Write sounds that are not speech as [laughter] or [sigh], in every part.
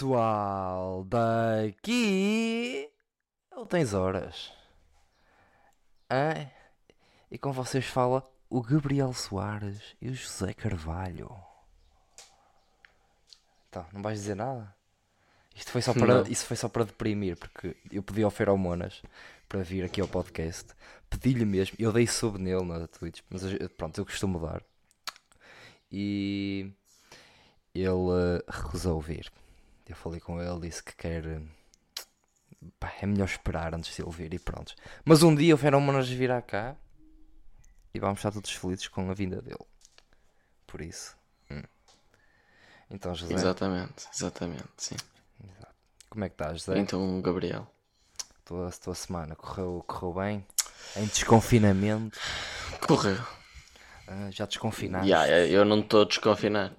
pessoal, daqui ele tens horas. E com vocês fala o Gabriel Soares e o José Carvalho. Então, não vais dizer nada? Isto foi só para, Não. isso foi só para deprimir, porque eu pedi ao Feromonas para vir aqui ao podcast. Pedi-lhe mesmo, eu dei sub nele na Twitch, mas pronto, eu costumo dar. E ele eh, recusou vir. Eu falei com ele, disse que quer. eh, pá, é melhor esperar antes de ele vir e pronto. Mas um dia o Feromonas virá cá e vamos estar todos felizes com a vinda dele. Por isso. hum. Então, José, Exatamente, exatamente, sim. como é que estás, José? Então, Gabriel. Tua, a tua semana correu, correu bem? Em desconfinamento? Correu. Ah, já desconfinaste? Ya, eu não estou a desconfinar.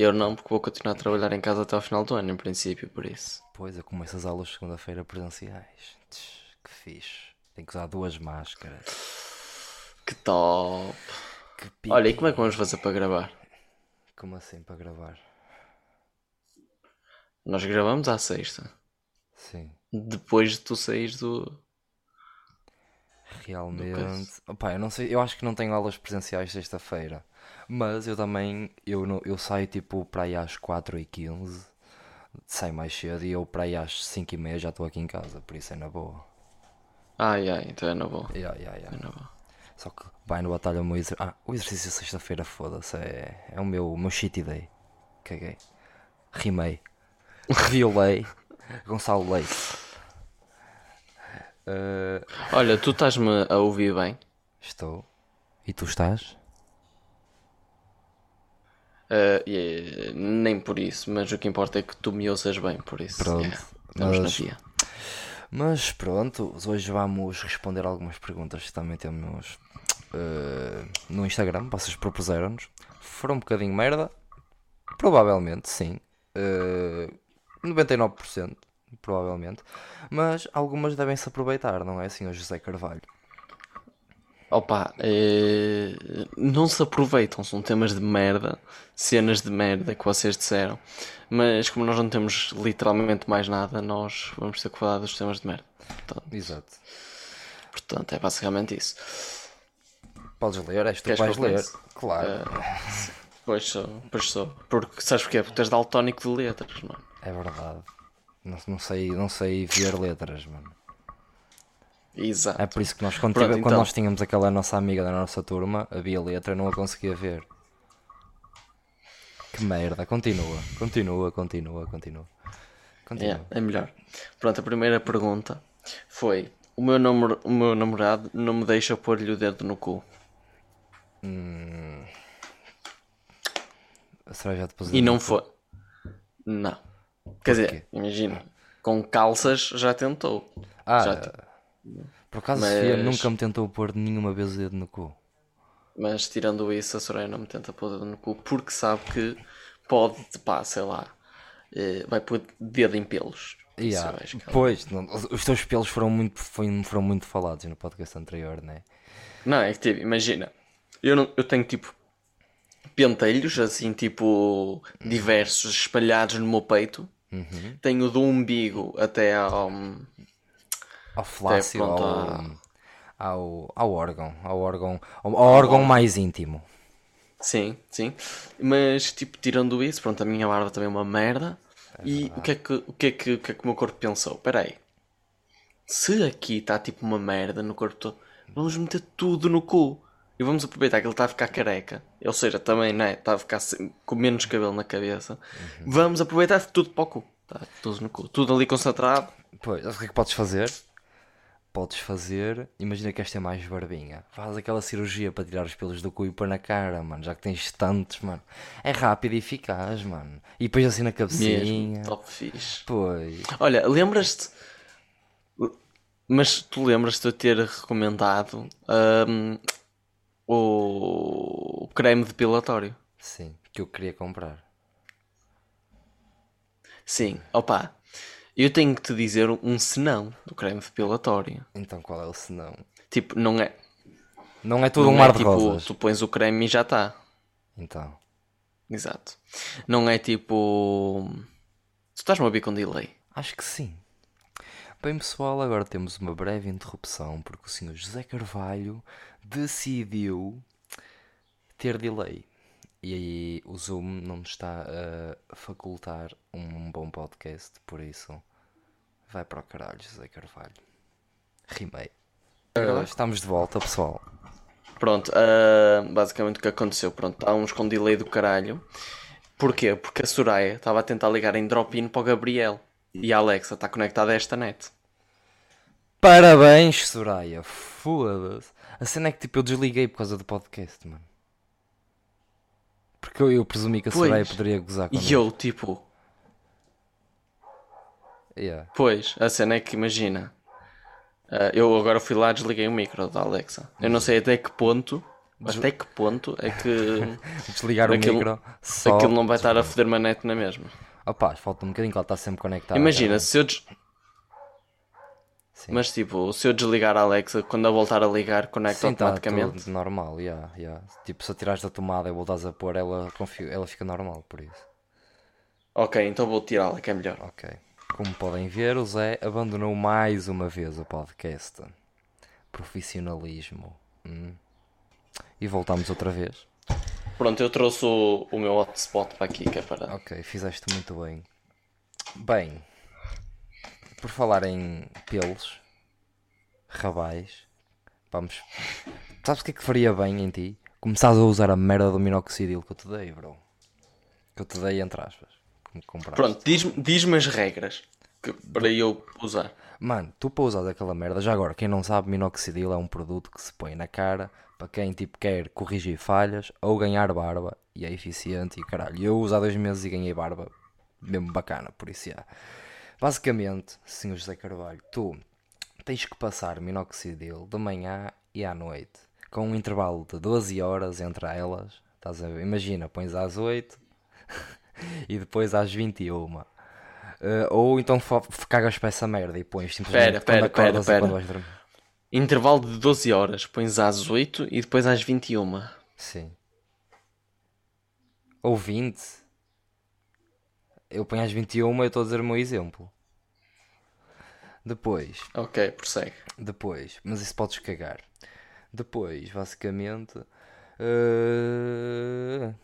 Eu não, porque vou continuar a trabalhar em casa até ao final do ano, em princípio, por isso. Pois, eu começo as aulas segunda-feira presenciais. Tch, que fixe. Tenho que usar duas máscaras. Que top! Que pique. Olha, e como é que vamos fazer para gravar? Como assim para gravar? Nós gravamos à sexta. Sim. Depois de tu saís do. Realmente. Opa, eu não sei, eu acho que não tenho aulas presenciais sexta-feira. Mas eu também, eu, não, eu saio tipo para aí às 4h15, saio mais cedo e eu para aí às 5h30 já estou aqui em casa, por isso é na boa. Ai, ai, então é na boa. Yeah, yeah, yeah. É na boa. Só que vai no batalha o meu exercício. Ah, o exercício sexta-feira, foda-se. É, é o meu, o meu shitty day. Caguei. Rimei. [laughs] Violei. Gonçalo Leite. Ah, Olha, tu estás-me a ouvir bem? estou. E tu estás? Ah, e, nem por isso, mas o que importa é que tu me ouças bem, por isso. Pronto, yeah, estamos mas- na via. Mas pronto, hoje vamos responder algumas perguntas que também temos ah, no Instagram. Vocês propuseram-nos. Foram um bocadinho merda? Provavelmente, sim. Ah, 99%, provavelmente. Mas algumas devem-se aproveitar, não é, Sr. José Carvalho? Opa, eh, não se aproveitam, são temas de merda, cenas de merda que vocês disseram, mas como nós não temos literalmente mais nada, nós vamos ter que falar dos temas de merda. Portanto, Exato. portanto, é basicamente isso. Podes ler, és tu que vais ler. Claro. Pois sou, pois sou. Porque sabes porquê? Porque tu és daltónico de letras, mano. É verdade. Não, não sei, não sei ver letras, mano. Exato. É por isso que nós, quando, Pronto, tive- quando então. nós tínhamos aquela nossa amiga da nossa turma, havia letra, não a conseguia ver. Que merda. Continua, continua, continua, continua. Continua. É, é melhor. Pronto, a primeira pergunta foi: o meu, namor- o meu namorado não me deixa pôr-lhe o dedo no cu. Será já depois E não foi. Não. Quer dizer, imagina, com calças já tentou. Ah, já por acaso mas- Sofia nunca me tentou pôr nenhuma vez o dedo no cu. Mas tirando isso, a Soraya não me tenta pôr o dedo no cu porque sabe que pode, pá, sei lá, eh, vai pôr dedo em pelos. Isso Yeah, Pois, não- os teus pelos foram muito, foi- foram muito falados no podcast anterior, né? Não, é que tipo, imagina, eu, não, eu tenho tipo pentelhos assim, tipo, diversos espalhados no meu peito. Uhum. Tenho do umbigo até ao. Ao flácio, ao, ao, ao órgão, ao órgão, ao, ao órgão mais íntimo. Sim, sim. Mas, tipo, tirando isso, pronto, a minha barba também é uma merda. e o que, é que, o, que é que, o que é que o meu corpo pensou? Espera aí. Se aqui está tipo uma merda no corpo todo, vamos meter tudo no cu. E vamos aproveitar que ele está a ficar careca. Ou seja, também, né? Está a ficar com menos cabelo na cabeça. Vamos aproveitar tudo para o cu. Tá, tudo no cu. Tudo ali concentrado. Pois, o que é que podes fazer? Podes fazer, imagina que esta é mais barbinha. Faz aquela cirurgia para tirar os pelos do cu e pôr na cara, mano. Já que tens tantos, mano. É rápido e eficaz, mano. E depois assim na cabecinha. Mesmo. Top fixe. Pois. Olha, lembras-te. Mas tu lembras-te de eu ter recomendado hum, o creme depilatório? Sim, que eu queria comprar. Sim, opa. Eu tenho que te dizer um senão do creme depilatório. Então qual é o senão? Tipo, não é. Não é tudo não um mar é de tipo, rosas. tu pões o creme e já está. Então. Exato. Não é tipo. Tu estás-me a ouvir com delay? Acho que sim. Bem, pessoal, agora temos uma breve interrupção porque o senhor José Carvalho decidiu ter delay. E aí o Zoom não nos está a facultar um bom podcast, por isso vai para o caralho, José Carvalho. Rimei. Agora estamos de volta, pessoal. Pronto, ah, basicamente o que aconteceu, pronto, há uns com delay do caralho. Porquê? Porque a Soraya estava a tentar ligar em drop-in para o Gabriel. E a Alexa está conectada a esta net. Parabéns, Soraya. Foda-se. A cena é que tipo eu desliguei por causa do podcast, mano. Porque eu, eu presumi que a Pois. Soraya poderia gozar E connosco. eu, tipo, Yeah. pois, a cena é que imagina. ah, eu agora fui lá e desliguei o micro da Alexa. Eu não sei até que ponto, até que ponto é que [laughs] Desligar Aquilo- o micro só. aquilo não vai estar a foder uma net na mesma. Opa, falta um bocadinho que ela está sempre conectada. Imagina, se eu des... Sim. Mas tipo, se eu desligar a Alexa, quando eu voltar a ligar, conecta Sim, tá automaticamente. tudo normal, yeah, yeah. Tipo, se a tirares da tomada e voltares a pôr, ela, ela fica normal, por isso. Ok, então vou tirá-la, que é melhor. Ok. Como podem ver, o Zé abandonou mais uma vez o podcast. Profissionalismo. Hum. E voltamos outra vez. Pronto, eu trouxe o, o meu hotspot para aqui, que é para. Ok, fizeste muito bem. Bem, por falar em pelos, rabais, vamos. Sabes o que é que faria bem em ti? Começares a usar a merda do minoxidil que eu te dei, bro. Que eu te dei, entre aspas. Pronto, diz-me diz as regras que- para eu usar. Mano, tu para usar aquela merda, já agora, quem não sabe, minoxidil é um produto que se põe na cara para quem tipo quer corrigir falhas ou ganhar barba e é eficiente e caralho. Eu uso há dois meses e ganhei barba mesmo bacana, por isso é. Basicamente, senhor José Carvalho, tu tens que passar minoxidil de manhã e à noite com um intervalo de 12 horas entre elas. Estás a ver? Imagina, pões às 8 [laughs] e depois às 21. Uh, ou então cagas para essa merda e pões simplesmente Pera, pera, pera, pera. Intervalo de 12 horas, pões às 8 e depois às 21. Sim. Ou 20. Eu ponho às 21 eu estou a dizer o meu exemplo. Depois, Ok, prossegue. depois, mas isso podes cagar. Depois, basicamente. Uh...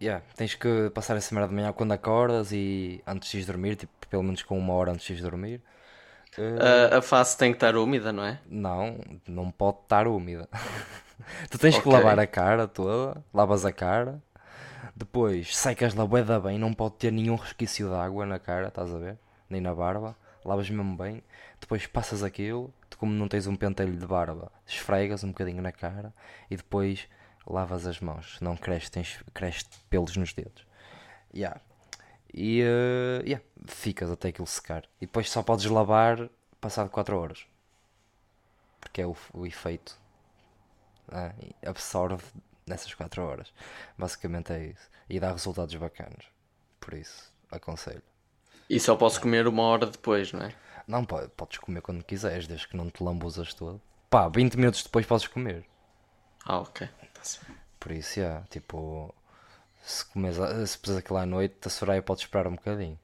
Yeah, tens que passar essa merda de manhã quando acordas e antes de dormir, tipo, pelo menos com uma hora antes de dormir. A, a face tem que estar úmida, não é? Não, não pode estar úmida. [laughs] tu tens que Ok. lavar a cara toda, lavas a cara, depois secas-la bué da bem, não pode ter nenhum resquício de água na cara, estás a ver? Nem na barba, lavas mesmo bem, depois passas aquilo, tu como não tens um pentelho de barba, esfregas um bocadinho na cara e depois lavas as mãos, não cresce, tens, cresce pelos nos dedos. Yeah. E eh, yeah, ficas até aquilo secar. E depois só podes lavar passado 4 horas. Porque é o, o efeito. ah, e absorve nessas 4 horas. Basicamente é isso. E dá resultados bacanas. Por isso, aconselho. E só posso comer uma hora depois, não é? Não, pode, podes comer quando quiseres, desde que não te lambuzas todo. Pá, 20 minutos depois podes comer. Ah, ok. Bem. Por isso, yeah, tipo, se comes, se puseres aquilo à noite, a Soraya pode esperar um bocadinho.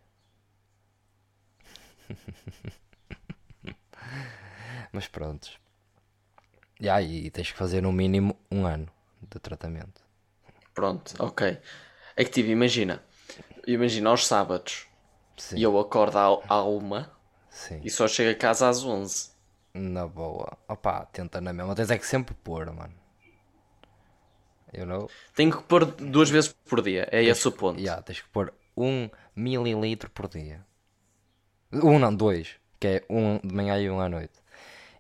[laughs] Mas pronto. Yeah, e tens que fazer no mínimo um ano de tratamento. Pronto, ok. É que tipo, imagina. Imagina aos sábados e eu acordo à, à uma sim. e só chego a casa às 11. Na boa. Opá, tenta na mesma. Tens é que sempre pôr, mano. You know? Tenho que pôr duas vezes por dia, é esse o ponto. Yeah, tens que pôr um mililitro por dia. Um não, dois. Que é um de manhã e um à noite.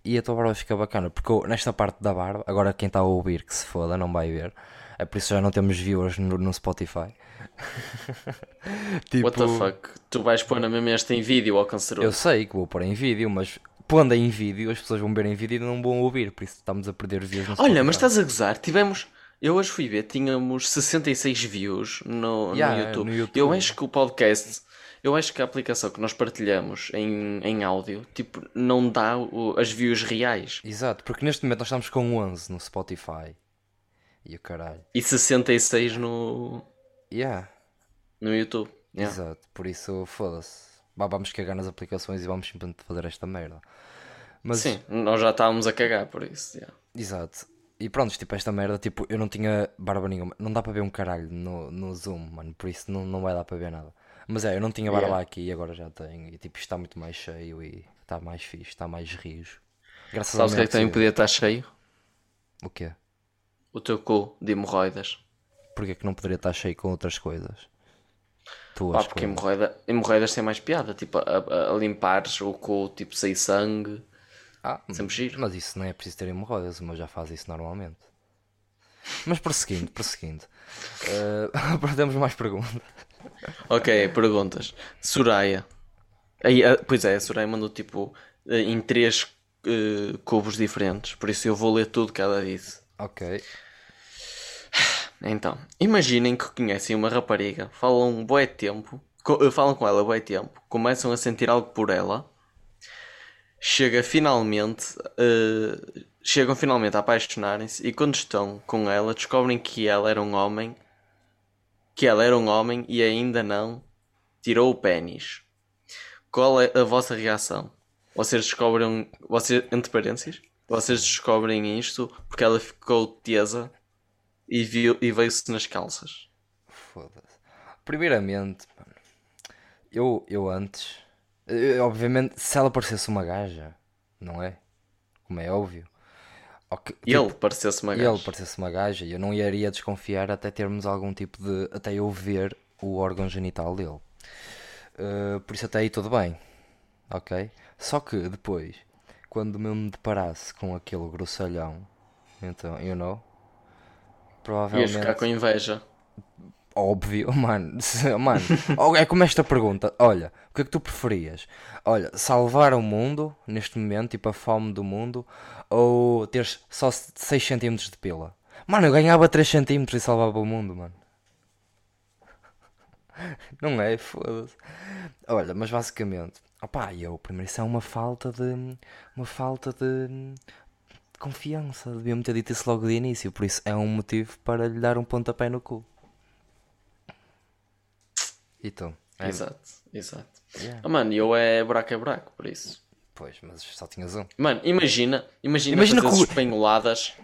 E a tua barba fica bacana. Porque eu, nesta parte da barba, agora quem está a ouvir que se foda, não vai ver. É por isso já não temos viewers no, no Spotify. [laughs] tipo, What the fuck? Tu vais pôr na mesma esta em vídeo ao canceroso. eu sei que vou pôr em vídeo, mas pondo em vídeo, as pessoas vão ver em vídeo e não vão ouvir. Por isso estamos a perder views no Spotify. Olha, mas estás a gozar? Tivemos. Eu hoje fui ver, tínhamos 66 views no, Yeah, no, YouTube. no YouTube. Eu acho que o podcast. Eu acho que a aplicação que nós partilhamos em, em áudio, tipo, não dá o- as views reais. Exato, porque neste momento nós estamos com 11 no Spotify. E o caralho. E 66 no, Yeah. no YouTube. Yeah. Exato, por isso foda-se. Vamos cagar nas aplicações e vamos simplesmente fazer esta merda. Mas, Sim, nós já estávamos a cagar por isso. yeah. exato. E pronto, tipo, esta merda, tipo, eu não tinha barba nenhuma. Não dá para ver um caralho no, no Zoom, mano, por isso não, não vai dar para ver nada. Mas é, eu não tinha barba Yeah. aqui e agora já tenho. E tipo, isto está muito mais cheio e está mais fixe, está mais rijo. Graças Sabes o que é que também sim. podia estar cheio? O quê? O teu cu de hemorroidas. Porquê que não poderia estar cheio com outras coisas? Tuas Pá, porque coisas. hemorroida, hemorroidas tem mais piada. Tipo, a, a, limpares o cu, tipo, sem sangue. Ah, Sempre giro. Mas isso não é preciso ter hemorroidas, o meu já faz isso normalmente. Mas prosseguindo, prosseguindo. [laughs] [laughs] Uh, temos mais perguntas. Ok, perguntas. Soraya. Aí, ah, pois é, a Soraya mandou tipo eh, em três eh, cubos diferentes. Por isso eu vou ler tudo que ela disse. Ok. [sighs] Então, imaginem que conhecem uma rapariga, falam um bué tempo, co- eh, falam com ela bué tempo, começam a sentir algo por ela, chega finalmente, eh, chegam finalmente a apaixonarem-se e quando estão com ela descobrem que ela era um homem, que ela era um homem e ainda não tirou o pênis. Qual é a vossa reação? Vocês descobrem, vocês, entre parênteses, vocês descobrem isto porque ela ficou tesa e, viu, e veio-se nas calças. Foda-se. Primeiramente, mano, eu, eu antes, eh, obviamente, se ela parecesse uma gaja, não é? Como é óbvio. Ok, E ele parecesse uma e ele gaja. parecesse uma gaja, eu não iria desconfiar até termos algum tipo de. até eu ver o órgão genital dele. Uh, por isso até aí tudo bem. Ok? Só que depois, quando eu me deparasse com aquele grossalhão, então, you know, Ias provavelmente. ficar com inveja. Óbvio, [laughs] mano. mano, é como esta pergunta. Olha, o que é que tu preferias? Olha, salvar o mundo neste momento, tipo a fome do mundo, ou teres só 6 cm de pila? Mano, eu ganhava 3 cm e salvava o mundo, mano. [laughs] Não é? Foda-se. Olha, mas basicamente, opá, eu primeiro isso é uma falta de. uma falta de. confiança. Devia-me ter dito isso logo de início, por isso é um motivo para lhe dar um pontapé no cu. E tu? É, Exato, exato. Yeah. Ah, mano, eu é buraco é buraco, por isso. Pois, mas só tinhas um. Mano, imagina, imagina, Imagina fazer que espanholadas.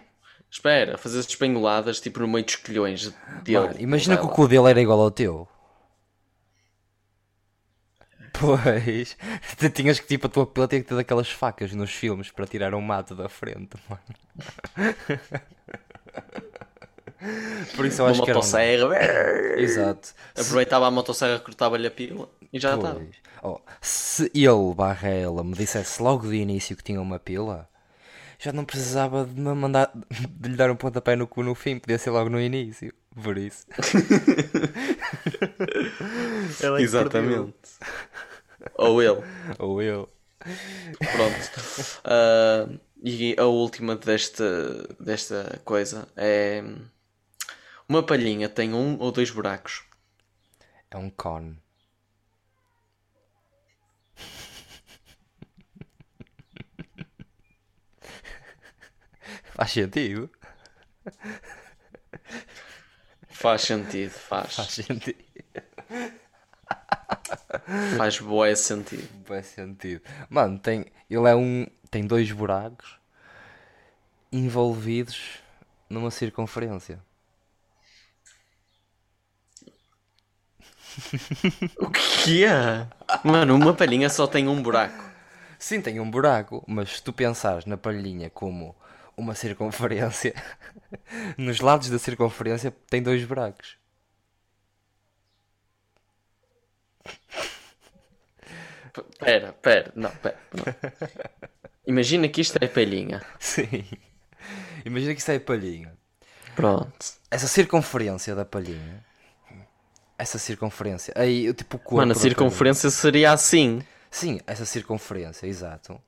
Espera, fazer espanholadas tipo no meio dos colhões de Mano, ouro. imagina que o cu dele era igual ao teu. Pois, [laughs] tu tinhas que tipo a tua pila tinha que ter daquelas facas nos filmes para tirar um mato da frente, mano. [laughs] Por isso eu Uma acho que era um- motosserra. Exato. Aproveitava a motosserra, cortava-lhe a pila e já estava. Oh, se ele barra ela me dissesse logo de início que tinha uma pila, já não precisava de me mandar de lhe dar um pontapé no cu no fim, podia ser logo no início. Por isso. [laughs] Ela é que Exatamente. Ou ele. Ou eu. Pronto. Ah, e a última desta, desta coisa é. Uma palhinha tem um ou dois buracos. É um cone. [laughs] Faz sentido? Faz sentido, faz. Faz sentido. [laughs] Faz boé sentido. Faz sentido. Mano, tem, ele é um. Tem dois buracos envolvidos numa circunferência. [laughs] O que é? Mano, uma palhinha só tem um buraco. Sim, tem um buraco, mas se tu pensares na palhinha como uma circunferência, [laughs] nos lados da circunferência tem dois buracos. P- Pera, pera, não, pera. não. Imagina que isto é palhinha. Sim. Imagina que isso é palhinha. Pronto. Essa circunferência da palhinha. Essa circunferência. Aí, tipo o corpo. Mano, a circunferência seria assim. Sim, essa circunferência, exato.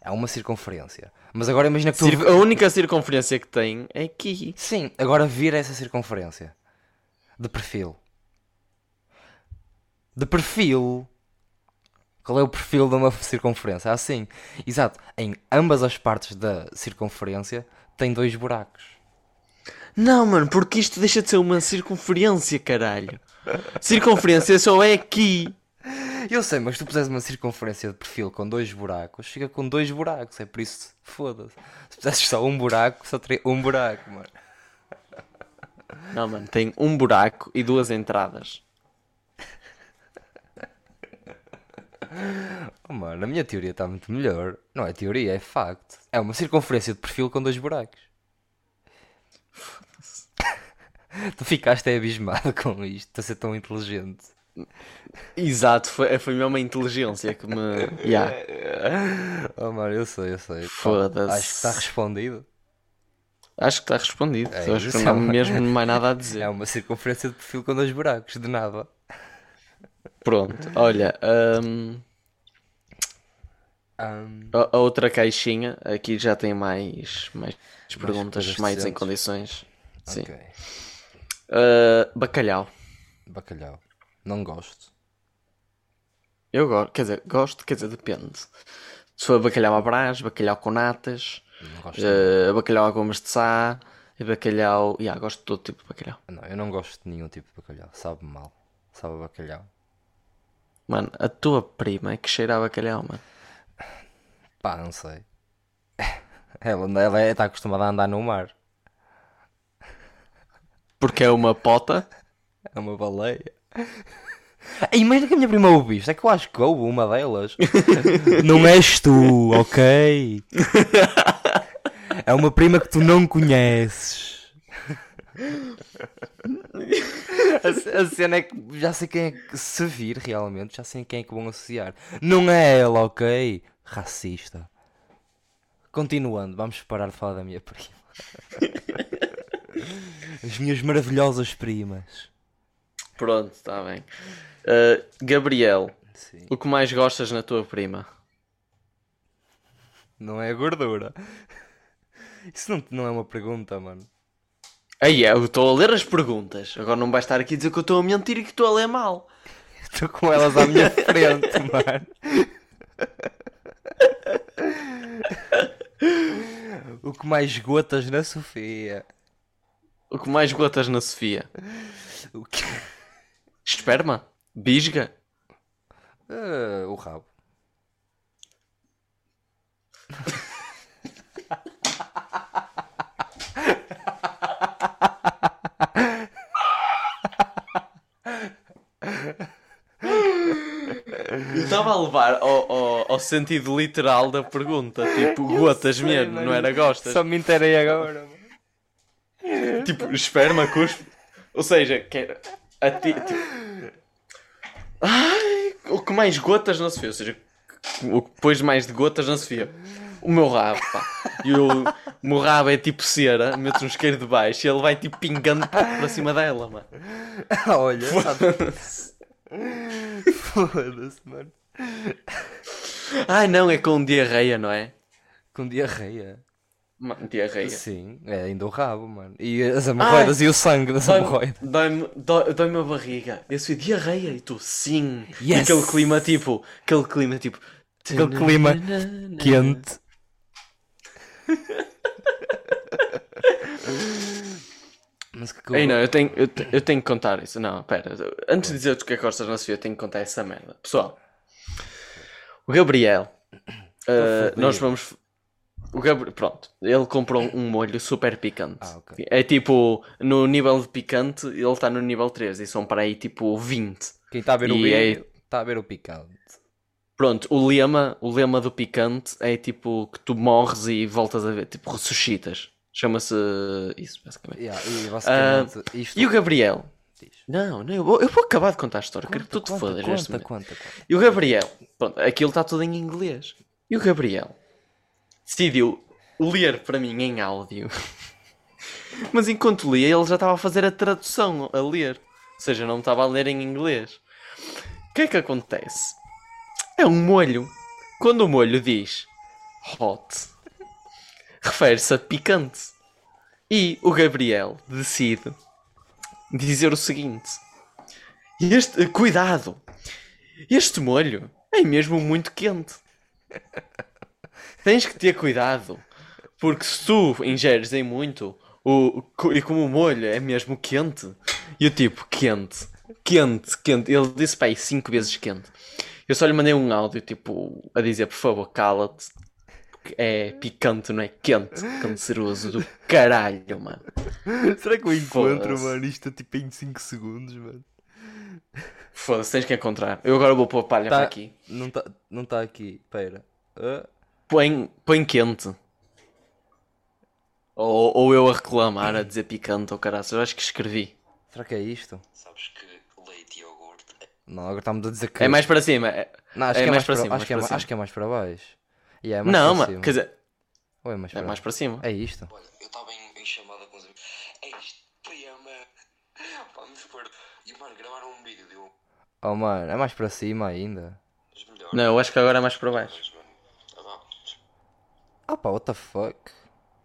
É uma circunferência. Mas agora imagina que tu. Cir- A única circunferência que tem é aqui. Sim, agora vira essa circunferência. De perfil. De perfil. Qual é o perfil de uma circunferência? Assim. Exato. Em ambas as partes da circunferência tem dois buracos. Não, mano, porque isto deixa de ser uma circunferência, caralho. Circunferência só é aqui. Eu sei, mas tu puseres uma circunferência de perfil com dois buracos, fica com dois buracos, é por isso, foda-se. Se pusesses só um buraco, só teria um buraco, mano. Não, mano, tem um buraco e duas entradas. Oh, mano, a minha teoria está muito melhor. Não é teoria, é facto. É uma circunferência de perfil com dois buracos. [laughs] tu ficaste é abismado [laughs] com isto, a ser tão inteligente. Exato, foi, foi mesmo a inteligência que me. [laughs] Yeah. Oh, mano, eu sei, eu sei. Foda-se. Acho que está respondido. Acho que está respondido. É acho que não há é uma- mesmo mais nada a dizer. É uma circunferência de perfil com dois buracos, de nada. Pronto, olha. hum, Ahm, a, a outra caixinha, aqui já tem mais, mais perguntas, coisas mais em condições. Sim. Uh, bacalhau. Bacalhau. Não gosto. Eu gosto, quer dizer, gosto, quer dizer, depende. Se for bacalhau à brás, bacalhau com natas, uh, bacalhau a gomas de sá, bacalhau. Yeah, gosto de todo tipo de bacalhau. Não, eu não gosto de nenhum tipo de bacalhau. Sabe mal. Sabe bacalhau. Mano, a tua prima é que cheira a bacalhau, mano. Pá, não sei. [laughs] Ela, ela é- está acostumada a andar no mar. Porque é uma pota. É uma baleia. [laughs] Ei, imagina que a minha prima ouve isto. É que eu acho que ouve uma delas. [laughs] não és tu, ok? É uma prima que tu não conheces. A, a cena é que já sei quem é que se vir realmente, já sei quem é que vão associar. Não é ela, ok? Racista. Continuando, vamos parar de falar da minha prima. [laughs] As minhas maravilhosas primas. Pronto, está bem. Uh, Gabriel, Sim. o que mais gostas na tua prima? Não é a gordura. Isso não, não é uma pergunta, mano. Aí é, eu estou a ler as perguntas. Agora não vai estar aqui a dizer que eu estou a mentir e que estou a ler mal. [laughs] Estou com elas à minha frente, [laughs] mano. O que mais gotas na Sofia? O que mais gotas na Sofia? O que... Esperma? Bisga? Ah, o rabo. Eu estava a levar ao, ao, ao sentido literal da pergunta. Tipo, gotas mesmo, não era gostas. Só me interei agora, mano. [laughs] Tipo, esperma, cuspe. Ou seja, quer. A ti, tipo... Ai, o que mais gotas na Sofia? Ou seja, o que pôs mais de gotas na Sofia? O meu rabo, pá. E o, o meu rabo é tipo cera, metes um isqueiro de baixo e ele vai tipo pingando para cima dela, mano. [laughs] Olha, sabe- [laughs] Foda-se, mano. Ai não, é com diarreia, não é? Com diarreia. Mano, diarreia. Sim, é ainda o rabo, mano. E as hemorroidas e o sangue das hemorroidas. dói-me- dói- dói-me a barriga. Eu sou diarreia e tu, sim. E Yes. aquele clima tipo, aquele clima tipo. Aquele clima [laughs] quente. [laughs] Mas que Ei, não, eu tenho, eu, te- eu tenho que contar isso. Não, pera. Antes de dizer o que é que gostas na Sofia, eu tenho que contar essa merda. Pessoal, o Gabriel, uh, nós vamos. O Gabriel, pronto, ele comprou um molho super picante. Ah, ok. É tipo, no nível de picante, ele está no nível 3 e são para aí tipo 20. Quem está a ver o E é- vídeo está a ver o picante. Pronto, o lema, o lema do picante é tipo que tu morres e voltas a ver, tipo ressuscitas. Chama-se isso, basicamente. Yeah, e basicamente isto. Ah, E o Gabriel? Diz. Não, não, eu vou, eu vou acabar de contar a história. Quero que tu te fodas conta, neste conta, momento. conta, conta. E o Gabriel? Pronto, aquilo está tudo em inglês. E o Gabriel decidiu ler para mim em áudio. Mas enquanto lia, ele já estava a fazer a tradução a ler. Ou seja, não estava a ler em inglês. O que é que acontece? É um molho. Quando o molho diz hot, refere-se a picante. E o Gabriel decide dizer o seguinte: este, cuidado, este molho é mesmo muito quente. Tens que ter cuidado, porque se tu ingeres em muito, o, e como o molho é mesmo quente, e o tipo quente, quente, quente. Ele disse para aí 5 vezes quente. Eu só lhe mandei um áudio, tipo, a dizer, por favor, cala-te. É picante, não é quente. Canceroso do caralho, mano. Será que eu encontro, mano? Isto é tipo em 5 segundos, mano. Foda-se, tens que encontrar. Eu agora vou pôr a palha Tá- para aqui. Não está não tá aqui. Pera. Ah, Põe, põe quente. Ou, ou eu a reclamar, a dizer picante ou caraças. Eu acho que escrevi. será que é isto? Sabes que leite e iogurte é Não, agora está-me a dizer que. É mais para cima. é- Não, acho é que é mais mais para para cima, Acho mais que é para cima. acho que é mais para baixo. Yeah, é mais Não, cima. Quer dizer, Ou é mais é para mais para cima. É isto? Olha, eu estava em, em chamada com os amigos. É extrema. Vamos pôr. E mano, gravaram um vídeo de um Oh, mano, é mais para cima ainda. Não, eu acho que agora é mais para baixo. Ah, pá, what the fuck?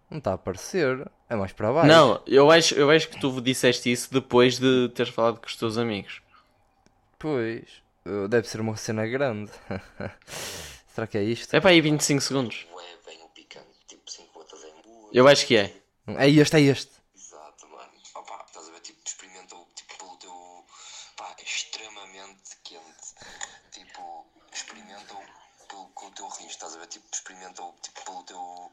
Não está a aparecer. É mais para baixo. Não, eu acho, eu acho que tu disseste isso depois de teres falado com os teus amigos. Pois. uh, Deve ser uma cena grande. [laughs] será que é isto? É para aí 25 segundos. Ué, bem o picante. Tipo 5 gotas em muito. Eu acho que é. É este, é este. Exato, mano. Opa, estás a ver? Tipo, experimentou tipo, pelo teu. Pá, é extremamente quente. Tipo, experimentou pelo, com o teu risco, estás a ver? Tipo, experimentou tipo, pelo teu.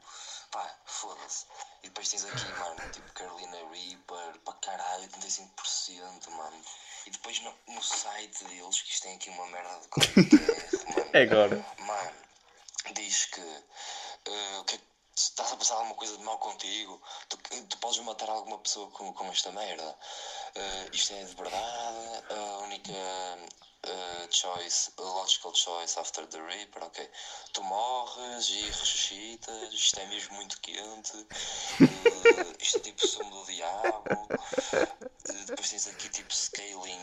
Pá, foda-se. E depois tens aqui, mano, tipo Carolina Reaper, pá caralho, 85%, mano. E depois no, no deles, que isto tem aqui uma merda de mano. É [laughs] agora. Mano, diz que, o que é estás a passar alguma coisa de mal contigo, tu, tu podes matar alguma pessoa com, com esta merda. Eh, isto é de verdade, a única eh, choice, a logical choice after the Reaper, ok. Tu morres e ressuscitas, isto é mesmo muito quente, eh, isto é tipo sumo do diabo. Eh, depois tens aqui tipo scaling,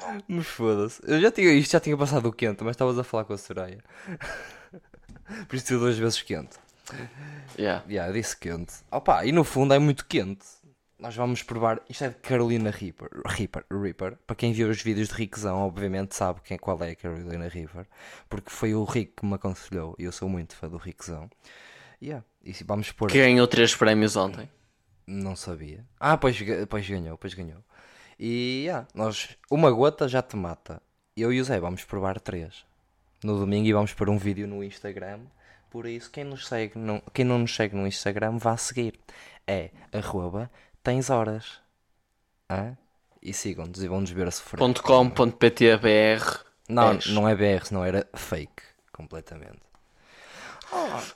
não Mas foda-se. Eu já tinha, isto já tinha passado o quente, mas estavas a falar com a Soraya. [laughs] Por isso deu duas vezes quente. Yeah. Já, disse quente. Opa, e no fundo é muito quente. Nós vamos provar. Isto é de Carolina Reaper. Reaper, Reaper. Para quem viu os vídeos de Rickzão, obviamente sabe quem, qual é a Carolina Reaper. Porque foi o Rick que me aconselhou. E eu sou muito fã do Rickzão. Yeah. E vamos pôr. Que ganhou 3 prémios ontem. Não sabia. Ah, pois, pois ganhou, pois ganhou. E yeah, nós, uma gota já te mata. Eu e o Zé vamos provar três no domingo e vamos pôr um vídeo no Instagram. Por isso, quem, nos segue, não, quem não nos segue no Instagram, vá seguir. É arroba tens horas. Hã? E sigam-nos e vão-nos ver a sofrer. .com.ptbr Não, não é BR, não era fake. Completamente.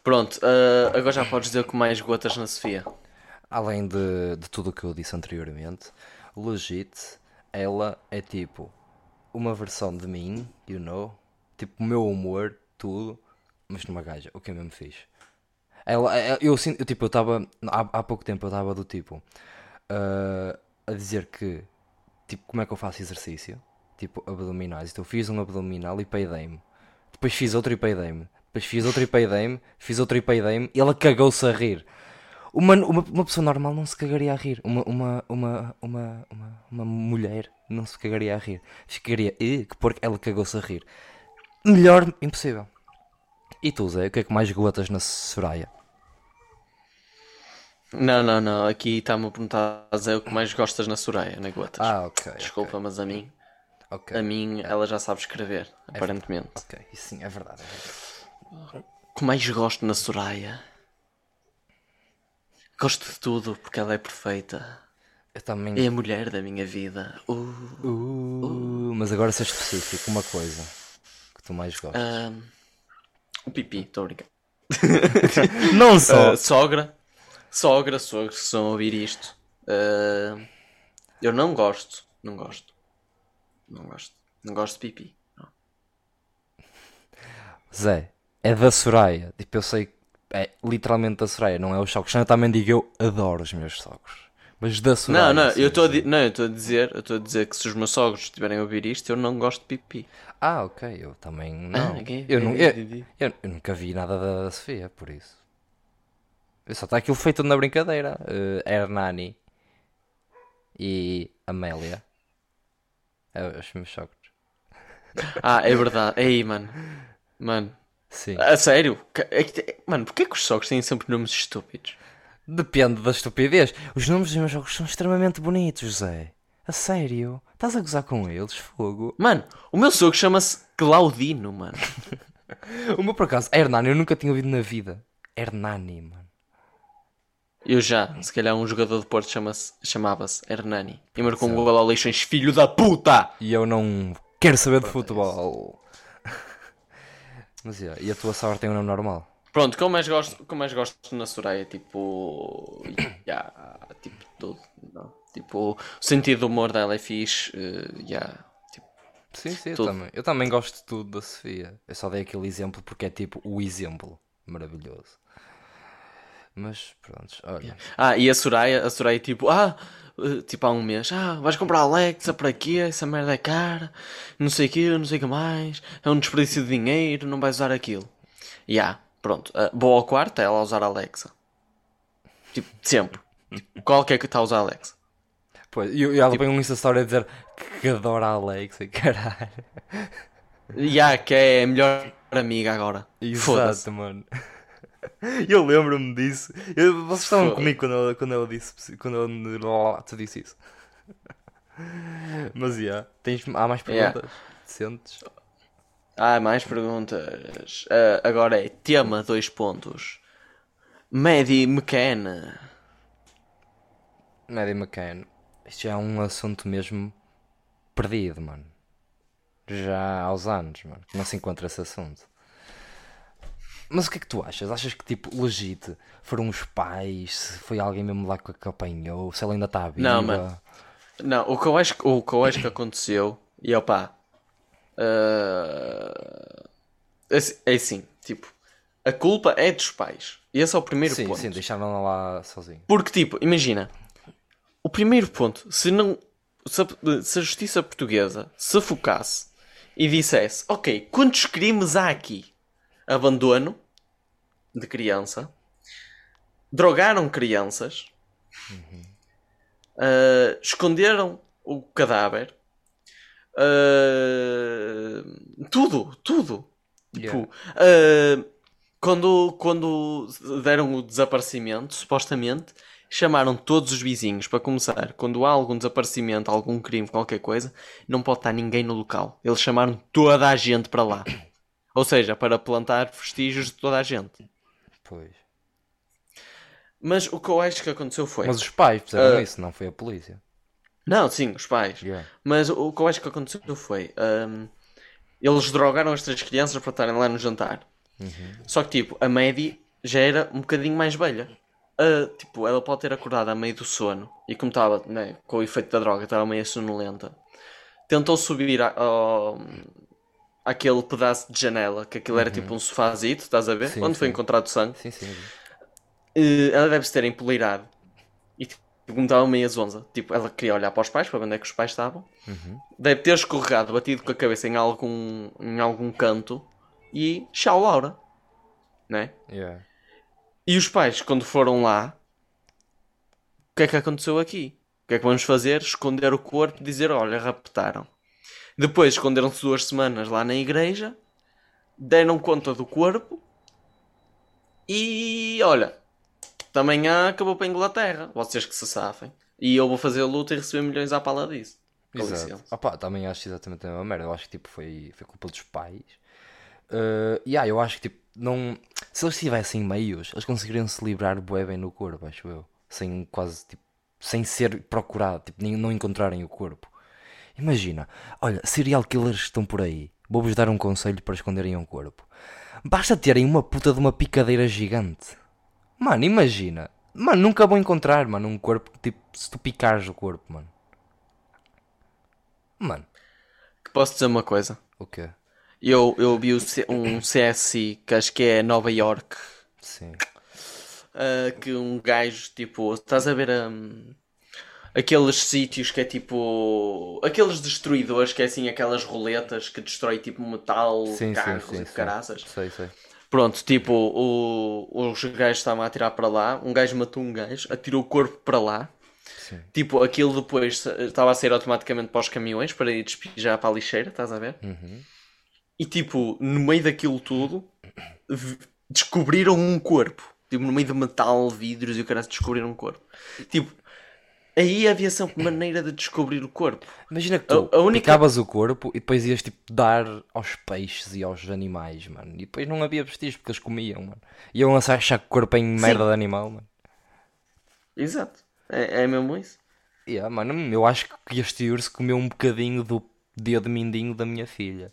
Pronto, ah, agora já podes dizer com mais gotas na Sofia. Além de, de tudo o que eu disse anteriormente, Legit, ela é tipo uma versão de mim, you know? Tipo o meu humor, tudo, mas numa gaja, o que é mesmo fixe. Ela, eu sinto, eu, tipo, eu estava, há, há pouco tempo eu estava do tipo, ah, a dizer que, tipo, como é que eu faço exercício? Tipo, abdominais. Então fiz um abdominal e peidei-me. Depois fiz outro e peidei-me. Depois fiz outro e peidei-me. Fiz outro e peidei-me. E ela cagou-se a rir. Uma, uma, uma pessoa normal não se cagaria a rir. Uma, uma, uma, uma, uma, uma mulher não se cagaria a rir. Ficaria, "Ih, que porco, ela cagou-se a rir. Melhor, impossível. E tu, Zé, o que é que mais gotas na Soraya? Não, não, não. Aqui está-me a perguntar dizer o que mais gostas na Soraya, na gotas. Ah, ok. Desculpa, mas a mim, Ok, a mim, ela já sabe escrever, aparentemente. ok. Isso sim, é verdade. é verdade. O que mais gosto na Soraya? Gosto de tudo porque ela é perfeita. Eu também. É a mulher da minha vida. Uh, Uh, mas agora ser específico, uma coisa que tu mais gostas. ah, o pipi, estou a brincar. [laughs] não só. Ah, sogra, sogra, sogros que estão a ouvir isto. Ah, eu não gosto, não gosto. Não gosto. Não gosto de pipi. não. Zé, é da Soraya. Tipo, eu sei. É literalmente da Soraya, não é os sogros. Eu também digo eu adoro os meus sogros. Mas da Soraya. Não, não, eu estou a, di- não, eu a dizer, eu estou a dizer que se os meus sogros estiverem a ouvir isto, eu não gosto de pipi. Ah, ok, eu também não. Ah, ok, eu, eu, entendi. eu- nunca vi nada da, da Sofia, por isso. Só está aquilo feito na brincadeira. Uh, Hernani e Amélia. É, os meus sogros. Ah, é verdade. Ei, mano. Mano. Sim. A sério? É Mano, porquê que os sogros têm sempre nomes estúpidos? Depende da estupidez. Os nomes dos meus jogos são extremamente bonitos, Zé. A sério? Estás a gozar com eles? Fogo. Mano, o meu sogro chama-se Claudino, mano. [laughs] O meu por acaso, Hernani, eu nunca tinha ouvido na vida. Hernani, mano. Eu já, se calhar um jogador de Porto chama-se- chamava-se Hernani. E marcou um gol ao Leixões, filho da puta! E eu não quero saber de futebol. [laughs] Mas yeah, e a tua sogra tem um nome normal? Pronto, como mais gosto, como mais gosto na Soraya, tipo. [coughs] Yeah, tipo, tudo. Não. Tipo, o sentido do humor dela é fixe. eh, yeah, tipo, Sim, sim, eu também. Eu também gosto de tudo da Sofia. Eu só dei aquele exemplo porque é tipo o exemplo maravilhoso. Mas pronto, olha. Ah, e a Soraya, a Soraya tipo, ah, eh, tipo há um mês, ah, vais comprar a Alexa para quê? Essa merda é cara, não sei o quê, não sei o que mais, é um desperdício de dinheiro, não vais usar aquilo. E ah, pronto, ah, vou ao quarto, é ela a usar a Alexa. Tipo, sempre. Tipo, qual que é que está a usar a Alexa? Pois, e, e ela põe um Insta Story a dizer que adora a Alexa, caralho. E ah, que é a melhor amiga agora. Foda-se. Exato, mano. [laughs] Eu lembro-me disso. Eu- vocês estavam Foda. comigo quando ela, quando ela disse quando ela te disse isso. [laughs] Mas yeah, tens, há mais Yeah. perguntas? Decentes? Ah, mais perguntas. Ah, agora é tema dois pontos. Maddie McCann. Maddie McCann. Isto já é um assunto mesmo perdido, mano. Já há aos anos, mano. Não se encontra esse assunto. Mas o que é que tu achas? Achas que, tipo, legit, foram os pais? Se foi alguém mesmo lá que apanhou? Se ela ainda está viva? Não, mano. Não, o que eu acho, que- o que, eu acho que aconteceu, e opá, é assim- é assim, tipo, a culpa é dos pais. E esse é o primeiro Sim, ponto. sim, deixaram-na lá sozinho. Porque, tipo, imagina, o primeiro ponto, se não. Se a, se a justiça portuguesa se focasse e dissesse, ok, quantos crimes há aqui? Abandono de criança, drogaram crianças, ah, esconderam o cadáver, ah, tudo, tudo. Tipo, ah, quando, quando deram o desaparecimento, supostamente, chamaram todos os vizinhos para começar. Quando há algum desaparecimento, algum crime, qualquer coisa, não pode estar ninguém no local. Eles chamaram toda a gente para lá. Ou seja, para plantar vestígios de toda a gente. Pois. Mas o que eu acho que aconteceu foi. Mas os pais fizeram Ah. isso, não foi a polícia. Não, sim, os pais. Yeah. Mas o que eu acho que aconteceu foi. hum, eles drogaram as três crianças para estarem lá no jantar. Só que, tipo, a Maddie já era um bocadinho mais velha. Ah, tipo, ela pode ter acordado a meio do sono e, como estava né, com o efeito da droga, estava meio sonolenta. Tentou subir a- ao, àquele pedaço de janela, que aquilo era tipo um sofazito, estás a ver? Sim, Onde foi sim. encontrado sangue. Sim, sim. Eh, ela deve-se ter empoleirado. E tipo, como estava meio zonza, tipo, ela queria olhar para os pais, para ver onde é que os pais estavam. Deve ter escorregado, batido com a cabeça em algum, em algum canto e tchau, Laura. Né? Yeah. E os pais, quando foram lá, o que é que aconteceu aqui? O que é que vamos fazer? Esconder o corpo e dizer: olha, raptaram. Depois esconderam-se duas semanas lá na igreja, deram conta do corpo e olha, também há, acabou para a Inglaterra. Vocês que se safem. E eu vou fazer a luta e receber milhões à pala disso. Com Exato. Opa, também acho exatamente a mesma merda. Eu acho que tipo, foi, foi culpa dos pais. Uh, e ah, eu acho que tipo, não. Se eles tivessem meios, eles conseguiriam se livrar bué bem no corpo, acho eu. Sem quase tipo. Sem ser procurado, tipo, nem, não encontrarem o corpo. Imagina, olha, serial killers estão por aí. Vou-vos dar um conselho para esconderem um corpo. Basta terem uma puta de uma picadeira gigante. Mano, imagina. Mano, nunca vou encontrar, mano, um corpo, tipo, se tu picares o corpo, mano. Mano, Que posso dizer uma coisa? o quê? Eu, eu vi um CSI que acho que é Nova York. Sim. Uh, que um gajo, tipo, estás a ver um, aqueles sítios que é tipo. aqueles destruidores que é assim, aquelas roletas que destrói tipo metal, Sim, carros sim, sim, e caraças. Sei, sei. Pronto, tipo, o, os gajos estavam a atirar para lá, um gajo matou um gajo, atirou o corpo para lá. Sim. Tipo, aquilo depois estava a sair automaticamente para os caminhões para ir despejar para a lixeira, estás a ver? Uhum. E tipo, no meio daquilo tudo, descobriram um corpo. Tipo, no meio de metal, vidros e o cara descobriram um corpo. Tipo, aí havia sempre maneira de descobrir o corpo. Imagina que tu A- a única- picavas o corpo e depois ias tipo dar aos peixes e aos animais, mano. E depois não havia vestígios porque eles comiam, mano. Iam achar achar que o corpo é em merda de animal, mano. Exato. É, é mesmo isso. Yeah, mano, eu acho que este urso comeu um bocadinho do dedo mindinho da minha filha.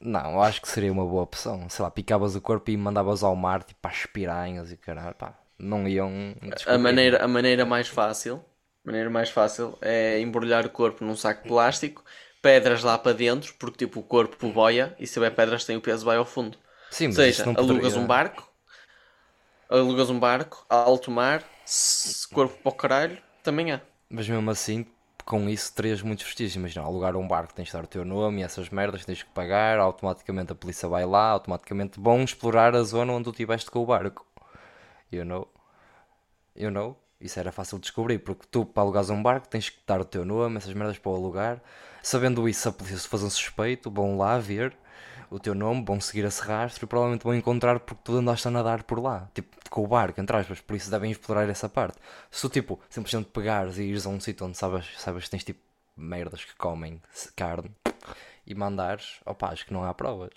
Não, eu acho que seria uma boa opção. Sei lá, picavas o corpo e mandavas ao mar, tipo, às piranhas e caralho, pá. Não iam A maneira, a maneira mais fácil, maneira mais fácil é embrulhar o corpo num saco de plástico, pedras lá para dentro, porque tipo o corpo boia e se tiver pedras tem o peso vai ao fundo. Sim, Ou mas seja, não alugas poderia- um barco, alugas um barco, alto mar, se corpo para o caralho, também há. Mas mesmo assim, com isso terias muitos vestígios. Imagina, alugar um barco tens de dar o teu nome e essas merdas tens que pagar, automaticamente a polícia vai lá, automaticamente vão explorar a zona onde tu estiveste com o barco. You know? You know? Isso era fácil de descobrir, porque tu para alugares um barco tens que dar o teu nome, essas merdas para o alugar. Sabendo isso, a polícia se faz um suspeito, vão lá ver o teu nome, vão seguir esse rastro e provavelmente vão encontrar porque tu andaste a nadar por lá, tipo com o barco, entre aspas, por isso devem explorar essa parte. Se tu tipo simplesmente pegares e ires a um sítio onde sabes, sabes que tens tipo merdas que comem carne e mandares, opá, acho que não há provas.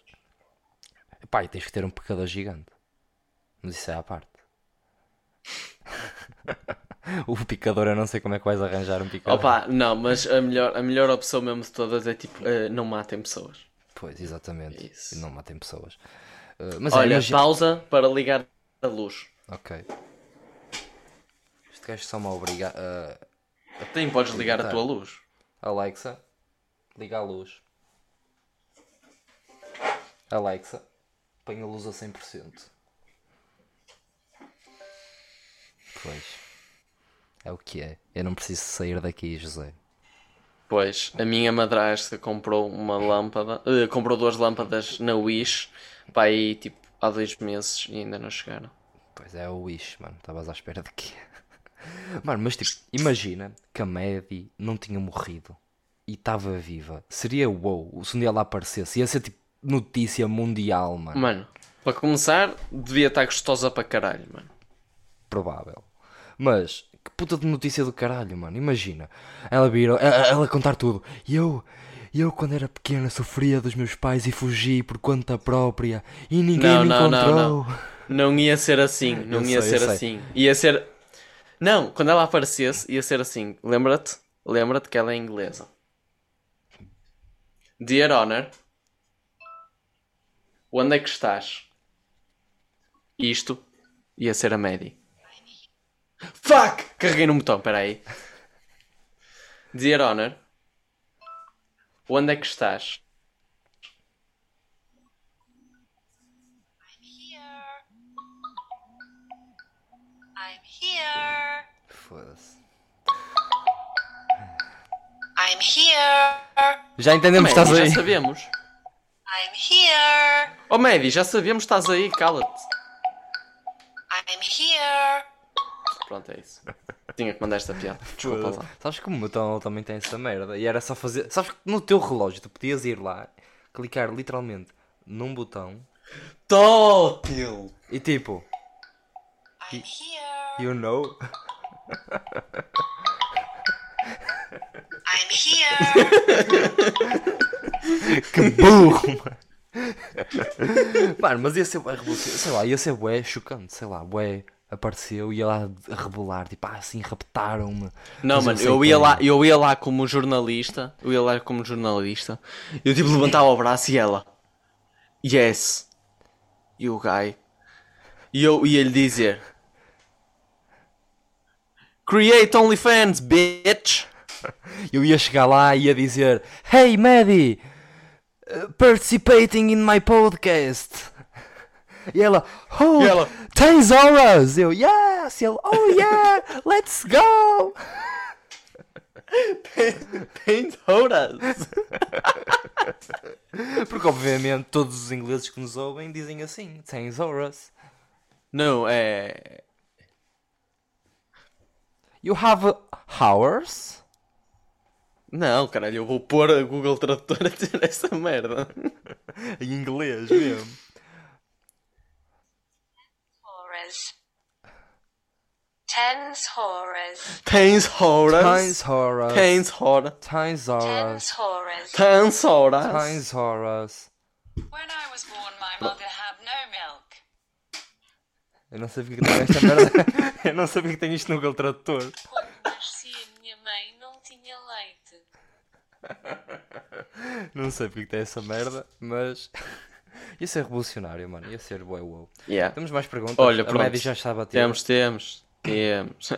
Epá, e tens que ter um pecador gigante, mas isso é à parte. [laughs] o picador, eu não sei como é que vais arranjar um picador. Opa, não, mas a melhor, a melhor opção mesmo de todas é tipo, eh, não matem pessoas. Pois, exatamente. Isso. Não matem pessoas. Uh, mas é, Olha, imagina- pausa para ligar a luz. Ok. Este gajo só me obriga a. Tem, podes ligar a tua luz. Alexa, liga a luz. Alexa, põe a luz a 100%. Pois. É o que é. Eu não preciso sair daqui, José. Pois, a minha madrasta comprou uma lâmpada, eh, comprou duas lâmpadas na Wish, pá, aí tipo há dois meses e ainda não chegaram. Pois é, o Wish, mano. Estavas à espera de quê? [laughs] Mano, mas tipo, imagina que a Maddie não tinha morrido e estava viva. Seria wow se um dia ela aparecesse. Ia ser tipo notícia mundial, mano. Mano, para começar, devia estar gostosa para caralho, mano. Provável. Mas, que puta de notícia do caralho, mano. Imagina. Ela vira, ela, ela contar tudo. E eu, eu quando era pequena sofria dos meus pais e fugi por conta própria. E ninguém Não, me não, não, encontrou. não. Não ia ser assim, não Eu ia sei, ser assim. Ia ser. Não, quando ela aparecesse, ia ser assim. Lembra-te? Lembra-te que ela é inglesa. Dear Honor, onde é que estás? Isto ia ser a Maddie. Fuck! Carreguei no botão, peraí. Dear Honor, onde é que estás? here. I'm here. Foda-se. I'm here. Já entendemos que estás aí. já sabemos. I'm here. Oh Maddie, já sabemos que estás aí, cala-te. I'm here. Pronto, é isso. Tinha que mandar esta piada. Desculpa lá. Sabes que o meu telemóvel também tem essa merda. E era só fazer. Sabes que no teu relógio tu podias ir lá, clicar literalmente num botão Tótil! e tipo, I'm here. you know. I'm here. [laughs] Que burro, mano. Mano, mas ia ser bué revolucionário. Sei lá, ia ser bué chocante. Sei lá, bué apareceu e ia lá a rebolar. Tipo, ah, assim, raptaram-me. Não, Mas mano, eu ia, lá, eu ia lá como jornalista. Eu ia lá como jornalista. Eu tipo levantava o braço e ela. Yes. E o guy. E eu ia lhe dizer. Create OnlyFans, bitch! Eu ia chegar lá e ia dizer: Hey, Maddie, uh, participating in my podcast. E ela, oh, E ela, tens horas? Eu, yes. E ele, oh yeah, let's go. Paint horas! Porque obviamente todos os ingleses que nos ouvem dizem assim: tens horas. Não, é. You have hours? Não, caralho, eu vou pôr a Google Tradutor a dizer essa merda. [laughs] Em inglês mesmo. horrors. Tens horrors. Tens horrors. Tens horrors. Tens horrors. Tens horrors. Tens horrors. Tens horrors. When I was born, my mother had no milk. Eu não sei porque tem esta merda. [laughs] Eu não sei porque tem isto no Google Tradutor. Quando nasci, a minha mãe não tinha leite. [laughs] Não sei porque tem essa merda, mas. Ia ser revolucionário, mano. Ia ser bué wow. Yeah. Temos mais perguntas? Olha, a média já está batida. Temos, temos. Temos. [laughs]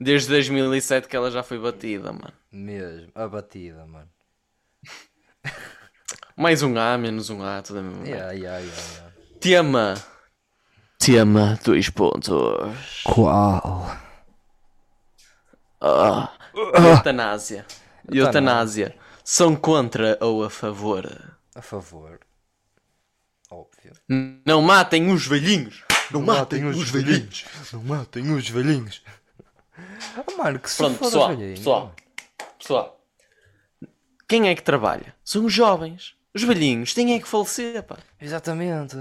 Desde 2007 que ela já foi batida, mano. Mesmo. A batida, mano. [laughs] Mais um A, menos um A, tudo a mesma Yeah, yeah, yeah, yeah. Tema. Tema, dois pontos. Qual? Ah. Eutanásia. Eutanásia. São contra ou a favor? A favor. Óbvio. Não matem os velhinhos. Não matem os velhinhos. Não matem os velhinhos. Ah, mano, que Pronto, pessoal, velhinho. pessoal, pessoal. Quem é que trabalha? São os jovens. Os velhinhos têm é que falecer, pá. Exatamente.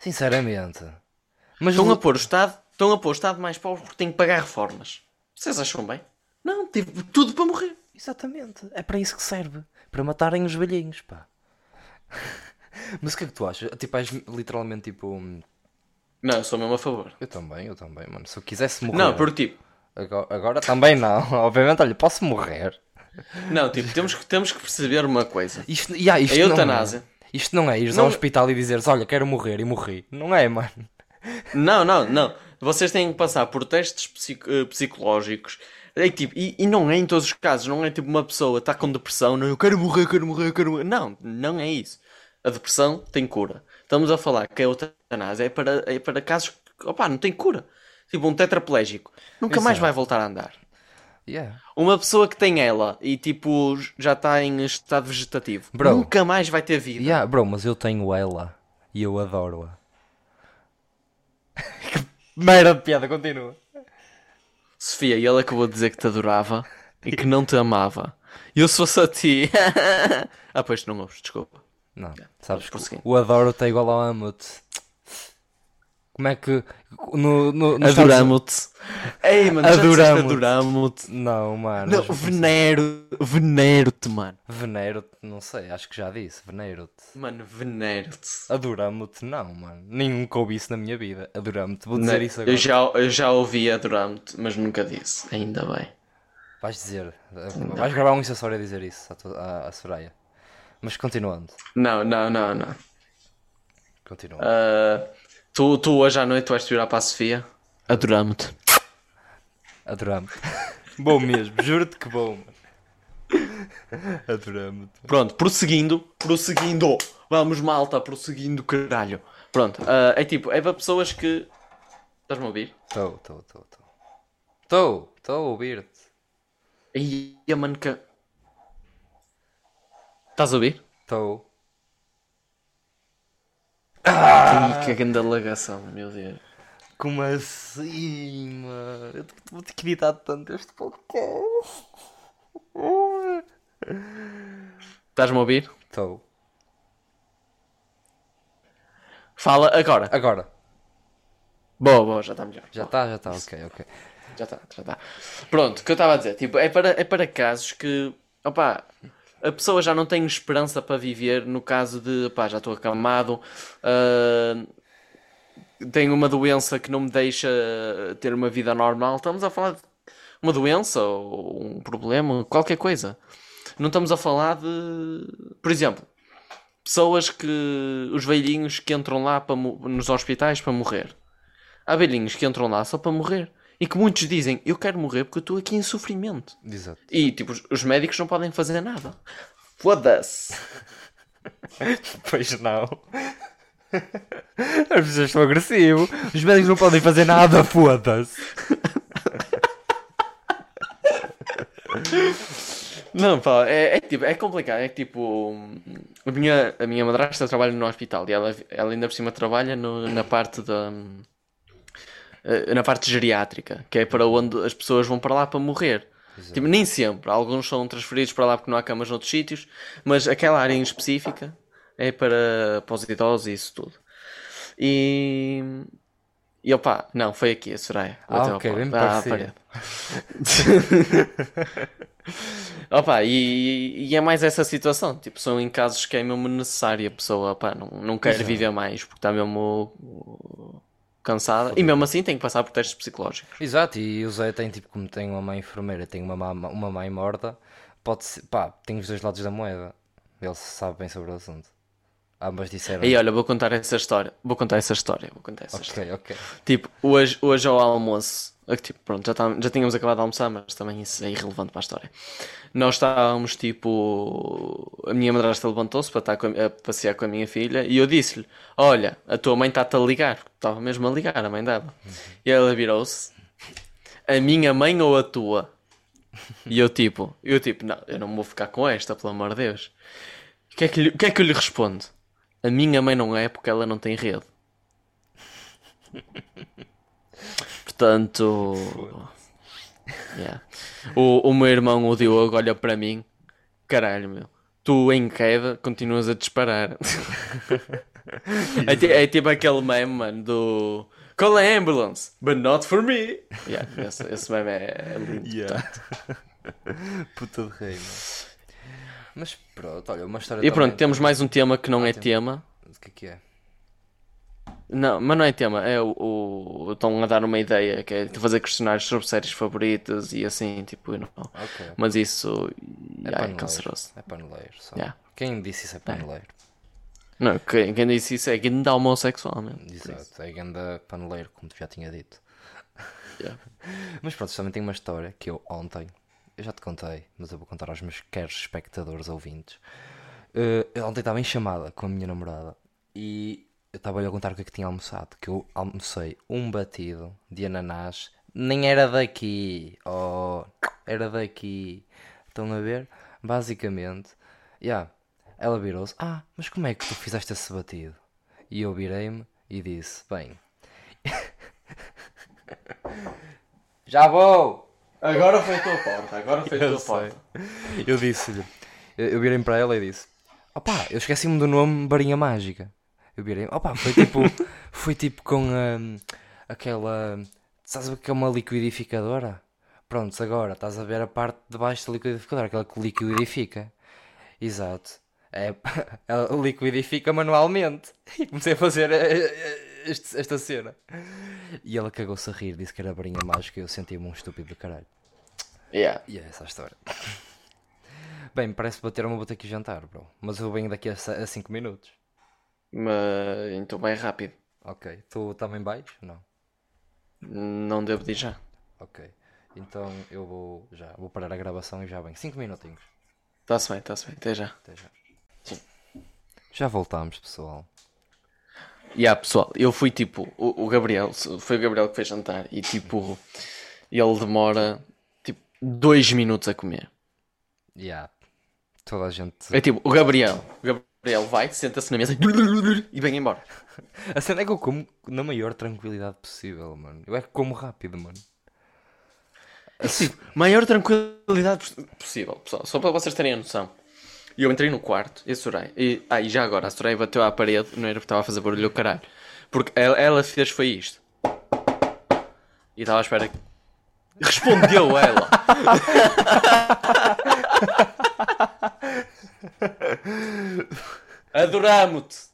Sinceramente. Mas Estão a pôr o Estado, estão a pôr o Estado mais pobre porque têm que pagar reformas. Vocês acham bem? Não, tive tudo para morrer. Exatamente. É para isso que serve. Para matarem os velhinhos, pá. [laughs] Mas o que é que tu achas? Tipo, és literalmente tipo. hum, Não, eu sou mesmo a favor. Eu também, eu também, mano. Se eu quisesse morrer. Não, porque tipo, Agora, agora também não. [laughs] Obviamente, olha, posso morrer. não, tipo, temos que, temos que perceber uma coisa. Isto, yeah, isto A não eutanásia. é. Isto não é ires Não- ao hospital e dizeres, olha, quero morrer e morri. Não é, mano. Não, não, não. Vocês têm que passar por testes psico- eh, psicológicos. É, tipo, e, e não é em todos os casos, não é tipo uma pessoa está com depressão, não, eu quero morrer, quero morrer, quero morrer. Não, não é isso. A depressão tem cura. Estamos a falar que a eutanásia é para, é para casos que, opá, não tem cura. Tipo, um tetraplégico nunca mais vai voltar a andar. Yeah. Uma pessoa que tem ela e tipo já está em estado vegetativo Bro. nunca mais vai ter vida. Yeah, bro, mas eu tenho ela e eu adoro-a. [laughs] que merda de piada, continua. Sofia, e ele acabou de dizer que te adorava e que não te amava. E eu se fosse a ti. [laughs] ah, pois não ouves, desculpa. Não, sabes prosseguir. o adoro está igual ao amo-te. Como é que. No, no, Estados- Adoramo-te. Ei, mano, Adoramo-te. adoramo-te. Não, mano. Não, venero, venero-te, mano. Venero-te, não sei, acho que já disse. Venero-te. Mano, venero-te. Adoramo-te, não, mano. Nunca ouvi isso na minha vida. Adoramo-te, vou dizer Não, isso agora. Eu já, eu já ouvi adoramo-te, mas nunca disse. Ainda bem. Vais dizer. Vais gravar um acessório a dizer isso à, tua- à, à Soraya. Mas continuando. Não, não, não, não. Continuando. Ah, tu, tu hoje à noite vais te virar para a Sofia? Adoramo-te. Adoramo-te. [laughs] bom mesmo, juro-te que bom, mano. Adoramo-te. Pronto, prosseguindo, prosseguindo. Vamos, malta, prosseguindo, caralho. Pronto, ah, é tipo, é para pessoas que. Estás-me a ouvir? Estou, estou, estou, estou. Estou, estou a ouvir-te. Aí, a que. Estás a ouvir? Estou. Ai, que grande alagação, meu Deus. Como assim, mano? Eu vou ter que editar tanto este podcast. Estás-me a ouvir? Estou. Fala agora. Agora. Boa, boa, já está melhor. Já está, já está, ok, ok. Já está, já está. Pronto, o que eu estava a dizer, tipo, é para, é para casos que, opá, a pessoa já não tem esperança para viver no caso de, opá, já estou acamado, ah, tenho uma doença que não me deixa ter uma vida normal. Estamos a falar de uma doença ou um problema, qualquer coisa. Não estamos a falar de, por exemplo, pessoas que, os velhinhos que entram lá para, nos hospitais para morrer. Há velhinhos que entram lá só para morrer. E que muitos dizem, eu quero morrer porque eu estou aqui em sofrimento. Exato. E, tipo, os, os médicos não podem fazer nada. Foda-se. [laughs] Pois não. As pessoas estão agressivos. Os médicos não podem fazer nada, foda-se. Não, pá, é, é, tipo, é complicado. É que, tipo, a minha, a minha madrasta trabalha no hospital e ela, ela ainda por cima trabalha no- na parte da. Eh, Na parte geriátrica, que é para onde as pessoas vão para lá para morrer. Tipo, nem sempre. Alguns são transferidos para lá porque não há camas noutros sítios, mas aquela área em específica é para, para os idosos e isso tudo. E, E opá, não, foi aqui a Soraya. Ah, ok, bem. Ah, parede. [laughs] E, e é mais essa situação. Tipo, são em casos que é mesmo necessário. A pessoa opá, não, não quer viver mais porque está mesmo cansada. E mesmo assim tem que passar por testes psicológicos. Exato, e o Zé tem tipo, como tem uma mãe enfermeira, tem uma, ma- uma mãe morta, pode ser, pá, tem os dois lados da moeda. Ele sabe bem sobre o assunto. Ambas disseram. E olha, vou contar essa história. Vou contar essa história. Vou contar essa história. Ok, ok. Tipo, hoje, hoje ao almoço, tipo, pronto, já, tá- já tínhamos acabado de almoçar, mas também isso é irrelevante para a história. Nós estávamos, tipo, a minha madrasta levantou-se para estar a, a passear com a minha filha e eu disse-lhe: Olha, a tua mãe está-te a ligar. Estava mesmo a ligar, a mãe dela. E ela virou-se: A minha mãe ou a tua? E eu, tipo, eu, tipo, não, eu não vou ficar com esta, pelo amor de Deus. O que é que, lhe- que, é que eu lhe respondo? A minha mãe não é porque ela não tem rede. [laughs] Portanto. yeah. O, o meu irmão, o Diogo, olha para mim. Caralho, meu. Tu em queda continuas a disparar. [laughs] é, ti- é tipo aquele meme, mano, do. Call a ambulance, but not for me. Yeah, esse, esse meme é, é lindo. [laughs] Puta de rei, mano. Mas pronto, olha, uma história E pronto, também- temos mais um tema que não é tem- tema. O que é que é? Não, mas não é tema, é o, o- Estão a dar uma ideia que é fazer questionários sobre séries favoritas e assim, tipo, não. Ok. Mas isso É é, paneleiro. canceroso. É paneleiro, só. Yeah. Quem disse isso é paneleiro. Não, quem, quem disse isso é dá homossexual mesmo. Exato, é ganda paneleiro, como tu já tinha dito. Yeah. [laughs] Mas pronto, também tem uma história que eu ontem, eu já te contei, mas eu vou contar aos meus queres espectadores ouvintes. Eh, eu ontem estava em chamada com a minha namorada e eu estava-lhe a contar o que é que tinha almoçado. Que eu almocei um batido de ananás, nem era daqui, oh, era daqui. Estão a ver? Basicamente, yeah, ela virou-se: Ah, mas como é que tu fizeste esse batido? E eu virei-me e disse: Bem, [laughs] já vou! Agora foi a tua porta, agora foi a Eu tua sei. porta. Eu disse-lhe, eu eu virei para ela e disse: Opá, eu esqueci-me do nome Barinha Mágica. Eu virei, opá, foi tipo, [laughs] foi tipo com hum, aquela, sabes o que é uma liquidificadora? Prontos, agora estás a ver a parte de baixo da liquidificadora, aquela que liquidifica. Exato. É, [laughs] ela liquidifica manualmente. E comecei a fazer eh, eh, este- esta cena. E ela cagou-se a rir, disse que era barinha mágica e eu senti-me um estúpido do caralho. Yeah. E é essa a história. [laughs] Bem, parece bater uma ter que jantar, bro. Mas eu venho daqui a 5 minutos. Mas então bem rápido. Ok. Tu também vais? Não. Não devo dizer já. Ok. Então eu vou já. Vou parar a gravação e já venho. 5 minutinhos. Está-se bem, está-se bem, até já. Até já. Já voltámos, pessoal. E yeah, pessoal, eu fui tipo, o, o Gabriel, foi o Gabriel que fez jantar e tipo, ele demora tipo dois minutos a comer. Yeah. Toda a gente. É tipo, o Gabriel, o Gabriel vai, senta-se na mesa [laughs] e vem embora. A cena é que eu como na maior tranquilidade possível, mano. Eu é que como rápido, mano. Assim, maior tranquilidade poss- possível, pessoal, só para vocês terem a noção. E eu entrei no quarto e a Soraya, e, ah, e já agora, a Soraya bateu à parede, não era porque estava a fazer barulho, caralho. Porque ela, ela fez foi isto. E estava à espera que. Respondeu ela! [laughs] Adoramo-te!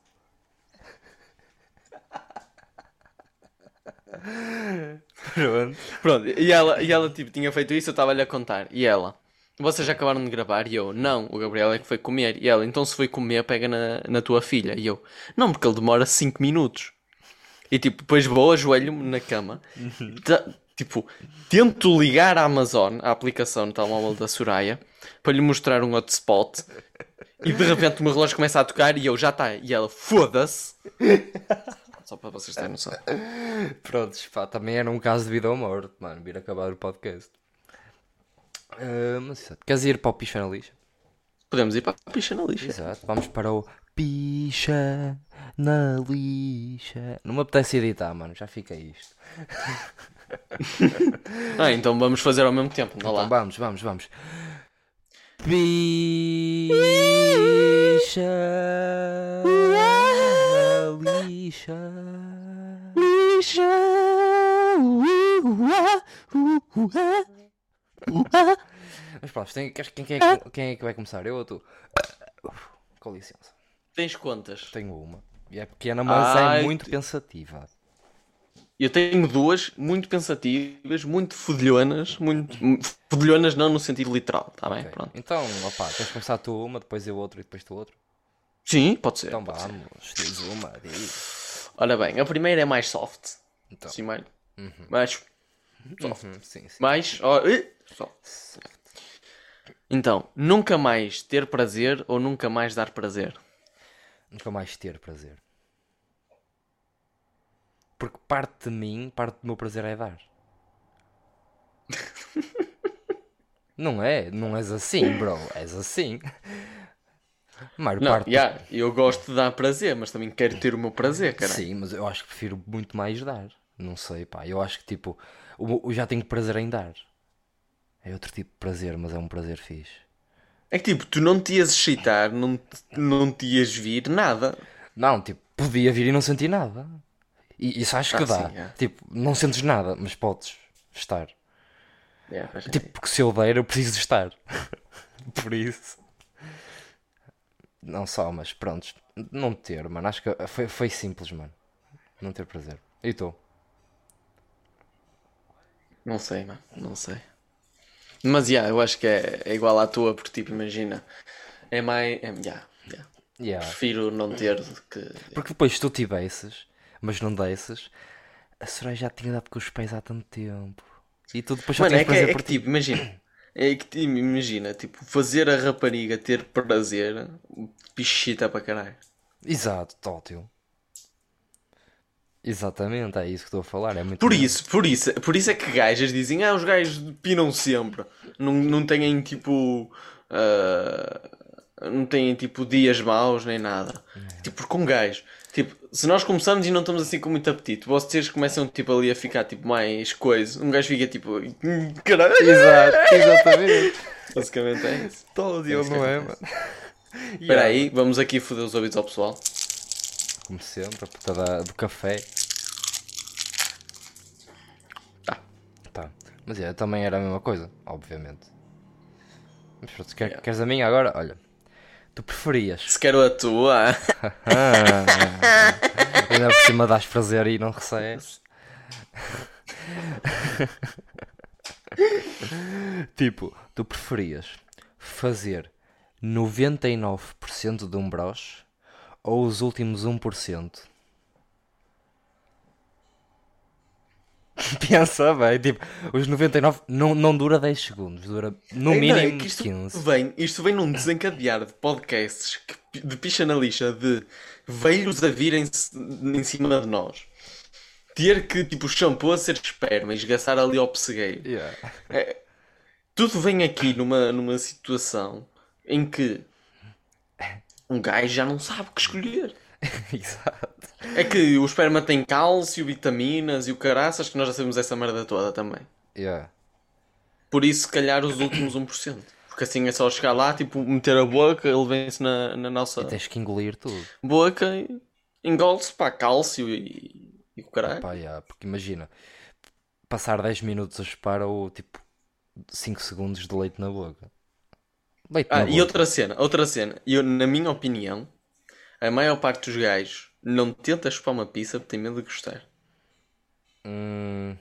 Pronto. Pronto, e ela, e ela tipo, tinha feito isso, eu estava-lhe a contar. E ela, vocês já acabaram de gravar? E eu, não, o Gabriel é que foi comer. E ela, então se foi comer, pega na, na tua filha. E eu, não, porque ele demora 5 minutos. E tipo, depois vou, ajoelho-me na cama, ta- tipo, tento ligar a Amazon, a aplicação no telemóvel da Soraya, para lhe mostrar um hotspot. E de repente o meu relógio começa a tocar e eu, já está. E ela, foda-se. [laughs] Só para vocês terem noção. Prontos, pá, também era um caso de vida ou morte, mano, vir acabar o podcast. Ah, mas exato. queres ir para o picha na lixa? Podemos ir para a picha na lixa. Exato, vamos para o picha na lixa. Não me apetece editar, mano, já fica isto. [laughs] Ah, então vamos fazer ao mesmo tempo. Não Então lá. vamos, vamos, vamos. Picha na lixa. uh. Mas pronto, tem, quem, quem, é, que- quem é que vai começar? Eu ou tu? Com licença. Tens quantas? Tenho uma. E é pequena, mas Ai, é muito te- pensativa. Eu tenho duas muito pensativas, muito fodilhonas, muito. Fodilhonas não no sentido literal, tá bem? Ok. Pronto. Então, opá, queres começar tu uma, depois eu outra e depois tu outra? Sim, pode ser. Então pode ser. vamos, diz uma, diz. Ora bem, a primeira é mais soft. Então. Sim, mais. Mais. Soft. Uhum, sim, sim. Mais. ih, soft. Então, nunca mais ter prazer ou nunca mais dar prazer? Nunca mais ter prazer. Porque parte de mim, parte do meu prazer é dar. [laughs] não é? Não és assim, bro. És assim. Maior Não, parte. yeah, eu gosto de dar prazer, mas também quero ter o meu prazer, cara. Sim, mas eu acho que prefiro muito mais dar. Não sei, pá. Eu acho que tipo, eu já tenho prazer em dar. É outro tipo de prazer, mas é um prazer fixe. É que tipo, tu não te ias excitar, não, te- não te ias vir, nada. Não, tipo, podia vir e não sentir nada. E isso acho que Ah, dá. sim, é. Tipo, não sentes nada, mas podes estar. Yeah, faz Tipo, sentido. porque se eu der, eu preciso estar. [laughs] Por isso. Não só, mas pronto. Não ter, mano. Acho que foi, foi simples, mano. Não ter prazer. E tu? Não sei, mano, não sei. Mas yeah, eu acho que é, é igual à tua, porque tipo, imagina, é mais. É, yeah, yeah. Yeah. Prefiro não ter do que. Porque depois se tu tivesses, mas não desses, a Soraya já tinha dado com os pés há tanto tempo. E tu depois só Mano, é que, prazer é por que ti. tipo, imagina. É que imagina, tipo, fazer a rapariga ter prazer, pichita para caralho. Exato, tótil. Exatamente, é isso que estou a falar. É muito Por isso, por isso, por isso é que gajas dizem, ah, os gajos pinam sempre. Não, não têm tipo. ah, não têm tipo dias maus nem nada. Tipo, porque um gajo. Tipo, se nós começamos e não estamos assim com muito apetite, vocês começam tipo ali a ficar tipo mais coisa. Um gajo fica tipo. "Hum, Caralho! Exato, exatamente. Basicamente é isso. Tótil, não é, mano? Espera aí, vamos aqui foder os ouvidos ao pessoal. Como sempre, a puta da- do café. Tá. Tá. Mas é, também era a mesma coisa, obviamente. Mas pronto, quer- Yeah. queres a minha agora? Olha, tu preferias. Se quero a tua. [laughs] Ainda por cima dás prazer e não recebes. [laughs] tipo, tu preferias fazer 99% de um broche ou os últimos 1%? [laughs] Pensa bem, tipo, os 99 não, não dura 10 segundos, dura no Não, é mínimo que isto 15. Vem, isto vem num desencadear de podcasts que de picha na lixa de veiros a virem em cima de nós. Ter que, tipo, shampoo a ser esperma e esgaçar ali ao pessegueiro. Yeah. Tudo vem aqui numa, numa situação em que um gajo já não sabe o que escolher. [laughs] Exato. É que o esperma tem cálcio, vitaminas e o caraças, que nós já sabemos essa merda toda também. Yeah. Por isso, se calhar, os últimos 1%. Porque assim é só chegar lá, tipo, meter a boca, ele vence na, na nossa Tens que engolir tudo. boca e engole-se para cálcio e, e o caralho. Pá, yeah, porque imagina, passar 10 minutos a chupar ou tipo 5 segundos de leite na boca. Leite na Ah, boca. e outra cena, outra cena. Eu, na minha opinião, a maior parte dos gajos não tenta chupar uma pizza porque tem medo de gostar. Hum,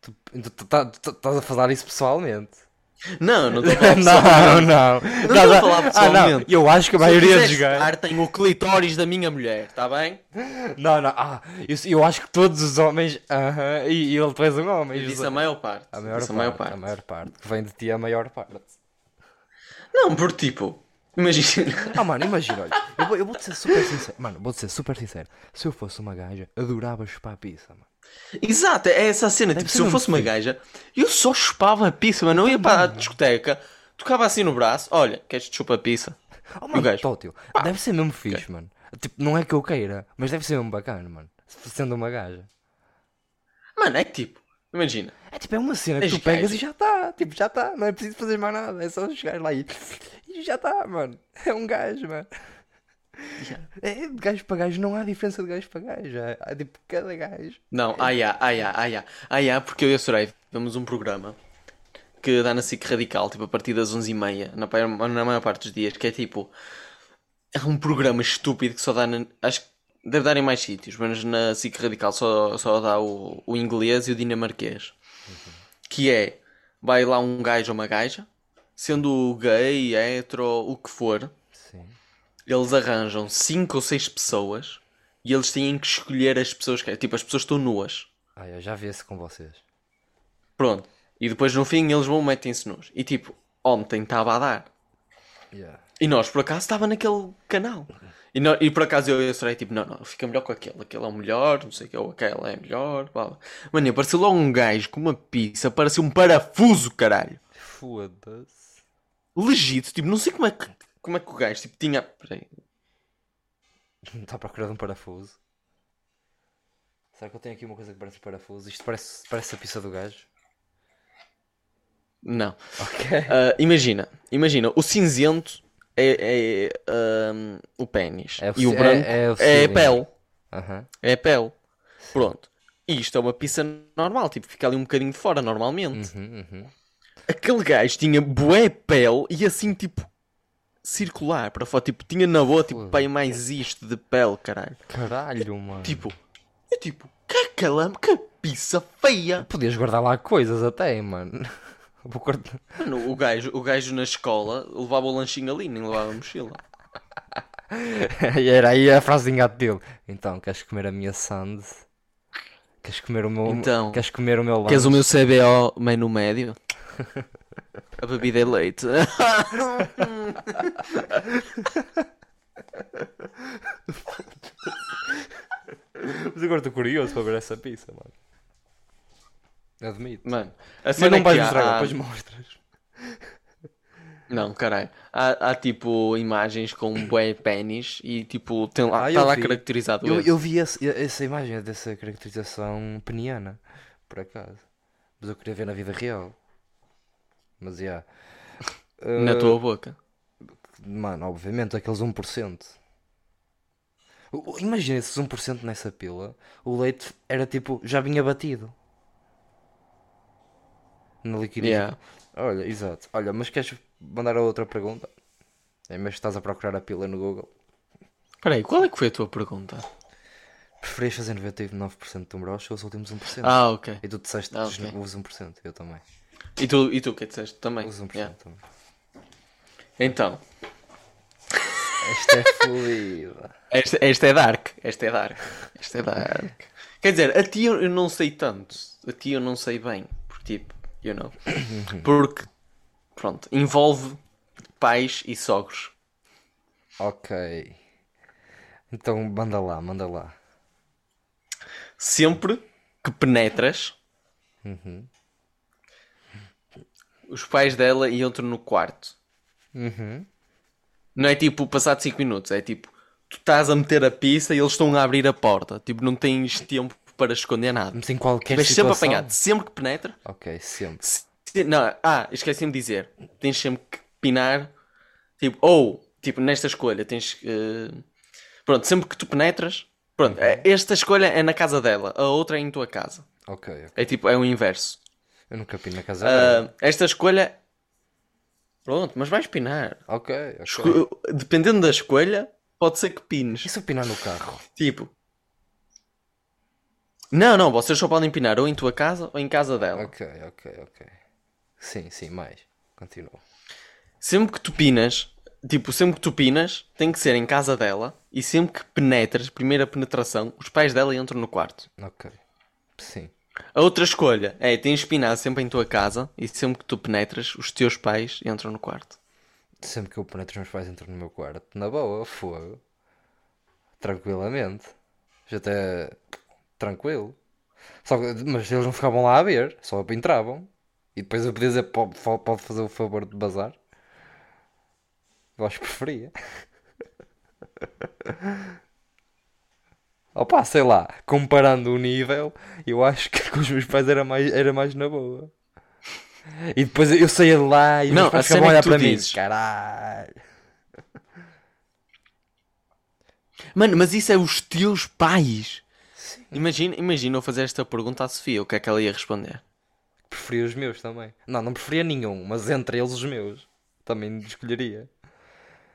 tu, tá- estás a falar isso pessoalmente. Não, não estou a [laughs] falar pessoalmente. não, não. Não Estás estou a falar Ah, pessoalmente. Eu acho que a maioria dos gajos. tenho o clitóris da minha mulher, está bem? Não, não. Ah, eu, eu acho que todos os homens. Aham, e, e ele és um homem. Eu disse a maior parte. a maior, parte, a maior parte. A maior parte. Que vem de ti a maior parte. Não, porque tipo, imagina. Ah, mano, imagina, olha. Eu, vou- eu vou-te ser super sincero. Mano, vou-te ser super sincero. Se eu fosse uma gaja, adorava chupar pizza, mano. Exato, é essa a cena. Deve Tipo, se eu fosse uma gaja, eu só chupava a pizza, mas não ia para a discoteca, tocava assim no braço, olha, queres te chupar pizza? Oh, E o mano, gajo? tótil. Deve ser mesmo fixe, mano. Tipo, não é que eu queira, mas deve ser mesmo bacana, mano. Sendo uma gaja. Mano, é que tipo, imagina. É tipo, é uma cena que tu pegas e já está. Tipo, já está. Não é preciso fazer mais nada. É só chegar lá e. E já está, mano. [laughs] É um gajo, mano. É, de gajo para gajo não há diferença de gajo para gajo. Há, há tipo cada gajo. Não, ah, yeah, ah, yeah, ah, yeah. Ah, yeah, porque eu e a Soraya vemos um programa que dá na SIC Radical, tipo, a partir das 11h30, na, na maior parte dos dias, que é tipo... É um programa estúpido que só dá na... Acho que deve dar em mais sítios, mas na SIC Radical só, só dá o, o inglês e o dinamarquês. Que é... Vai lá um gajo ou uma gaja, sendo gay, hetero, o que for... Sim. Eles arranjam 5 ou 6 pessoas e eles têm que escolher as pessoas que Tipo, as pessoas estão nuas. Ah, eu já vi esse com vocês. Pronto. E depois no fim eles vão metem-se nus. E tipo, ontem estava a dar. Yeah. E nós por acaso estava naquele canal. E, nó- e por acaso eu e Soraya tipo, não, não, fica melhor com aquele. Aquele é o melhor, não sei o que, ou aquela é melhor. Blá, blá. Mano, apareceu logo um gajo com uma pizza, parecia um parafuso, caralho. Foda-se. Legito, tipo, não sei como é que, como é que o gajo tipo, tinha. Peraí. Está à procura de um parafuso. Será que eu tenho aqui uma coisa que parece parafuso? Isto parece, parece a pizza do gajo. Não. Ok. Ah, imagina, imagina, o cinzento é, é, ahm, o pênis É e o ci- branco é- é é, pele. Aham. É a pele. Pronto. E isto é uma pizza normal, tipo, fica ali um bocadinho de fora normalmente. Uhum, uhum. Aquele gajo tinha bué pele e assim, tipo, circular para fora. Tipo, tinha na boa, tipo, pai mais isto de pele, caralho. Caralho, mano. Tipo, é tipo, que aquela, que pizza feia. Podias guardar lá coisas até, mano. Vou cortar. Mano, o gajo, o gajo na escola levava o lanchinho ali, nem levava a mochila. [laughs] E era aí a frase de engate dele. Então, queres comer a minha sand? Queres comer o meu. Então, queres comer o meu Queres o lanche? meu CBO meio no médio? A bebida é leite. Mas agora estou curioso para ver essa pizza, mano. Admito. Mano, a Mas cena não é vais há- mostrar, há- depois mostras. [laughs] Não, caralho. Há, há, tipo imagens com bué pênis e tipo, tem lá, Ah, está lá vi. caracterizado Eu, eu vi esse- essa imagem dessa caracterização peniana, por acaso. Mas eu queria ver na vida real. Mas já. [laughs] Na Uh, tua boca. Mano, obviamente, aqueles 1%. O- o- Imagina esses 1% nessa pila. O leite era tipo, já vinha batido. Na liquidez. Yeah. Olha, exato. Olha, mas queres mandar a outra pergunta? É que estás a procurar a pila no Google. Espera aí, qual é que foi a tua pergunta? Preferias fazer 99% de um broche ou os últimos 1%? Ah, ok. E tu disseste Ah, os- ok. os 1%, eu também. E tu, e tu o que disseste? Também. Os 1% Yeah. também. Então, Esta é fluida. [laughs] esta, esta é dark. Esta é dark. Esta é dark. Quer dizer, a ti eu eu não sei tanto. A ti eu não sei bem. Porque tipo, you know. Porque, pronto, envolve pais e sogros. ok. Então manda lá, manda lá. Sempre que penetras, Uhum. os pais dela entram no quarto. Uhum. Não é tipo passado 5 minutos, é tipo tu estás a meter a pista e eles estão a abrir a porta. Tipo, não tens tempo para esconder nada. Mas em qualquer Mas sempre situação. apanhado, sempre que penetra. Ok, sempre. se- Não, ah, esqueci-me de dizer. Tens sempre que pinar. Tipo, ou, tipo, nesta escolha tens eh, Pronto, sempre que tu penetras. Pronto, é- esta escolha é na casa dela, a outra é em tua casa. Ok, ok. É tipo, é o inverso. Eu nunca pino na casa dela. Ah, esta escolha. Pronto, mas vais pinar. Ok, ok. Esco- Dependendo da escolha, pode ser que pines. E se eu pinar no carro? Tipo. Não, não, vocês só podem pinar ou em tua casa ou em casa dela. Ok, ok, ok. Sim, sim, mais. Continua. Sempre que tu pinas, tipo, sempre que tu pinas, tem que ser em casa dela e sempre que penetras, primeira penetração, os pais dela entram no quarto. Ok. Sim. A outra escolha é tens de pinar sempre em tua casa e sempre que tu penetras, os teus pais entram no quarto. Sempre que eu penetro os meus pais entram no meu quarto. Na boa, fogo. Tranquilamente. Já até. Tranquilo. Só que, mas eles não ficavam lá a ver, só entravam. E depois eu podia dizer: pode, pode fazer o favor de bazar. Eu acho que preferia. [laughs] Opa, sei lá, comparando o nível, eu acho que com os meus pais era mais, era mais na boa. E depois eu saía de lá e Não, meus pais ficavam a é olhar para mim. dizes. Caralho. Mano, mas isso é os teus pais. Imagina, imagina eu fazer esta pergunta à Sofia, o que é que ela ia responder? Preferia os meus também. Não, não preferia nenhum, mas entre eles os meus. Também escolheria.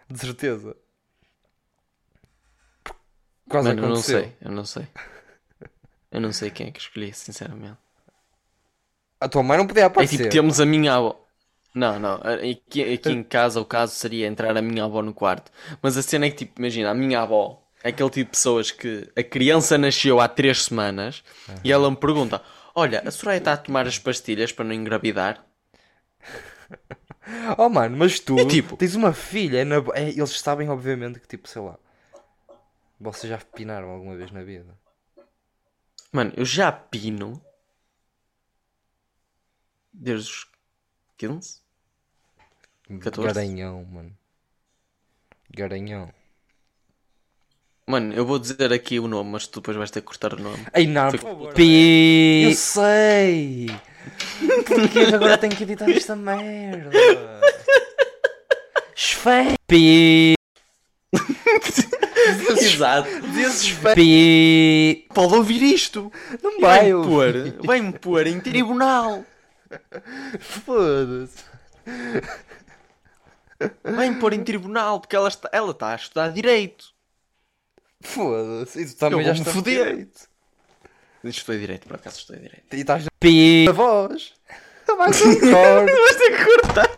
De certeza. Quase Mano, eu não aconteceu. sei, eu não sei. Eu não sei quem é que escolhi, sinceramente. A tua mãe não podia É aparecer. tipo, temos a minha avó. Não, não, aqui, aqui em casa o caso seria entrar a minha avó no quarto. Mas a cena é que, tipo, imagina, a minha avó é aquele tipo de pessoas que a criança nasceu há três semanas e ela me pergunta: Olha, a Soraya está a tomar as pastilhas para não engravidar? [laughs] Oh mano, mas tu É tipo- tens uma filha. é na- é- eles sabem, obviamente, que tipo, sei lá. Vocês já pinaram alguma vez na vida? Mano, eu já pino desde os 15? 14? Garanhão, mano. Garanhão. Mano, eu vou dizer aqui o nome, mas tu depois vais ter que cortar o nome. Ei, não, Foi- por favor. Pi! Eu sei! Porquê que agora tenho que editar esta merda? Esfé! Pi! [laughs] Exato. Pi! Pode ouvir isto! Não vai, pôr, vai-me pôr em tribunal! Foda-se. Vai-me pôr em tribunal porque ela está, ela está a estudar direito. Foda-se. E tu também Eu já estás direito. Estudei direito, por acaso estudei direito. E estás Pi! na voz. Vai ser um corte. Vais ter que cortar!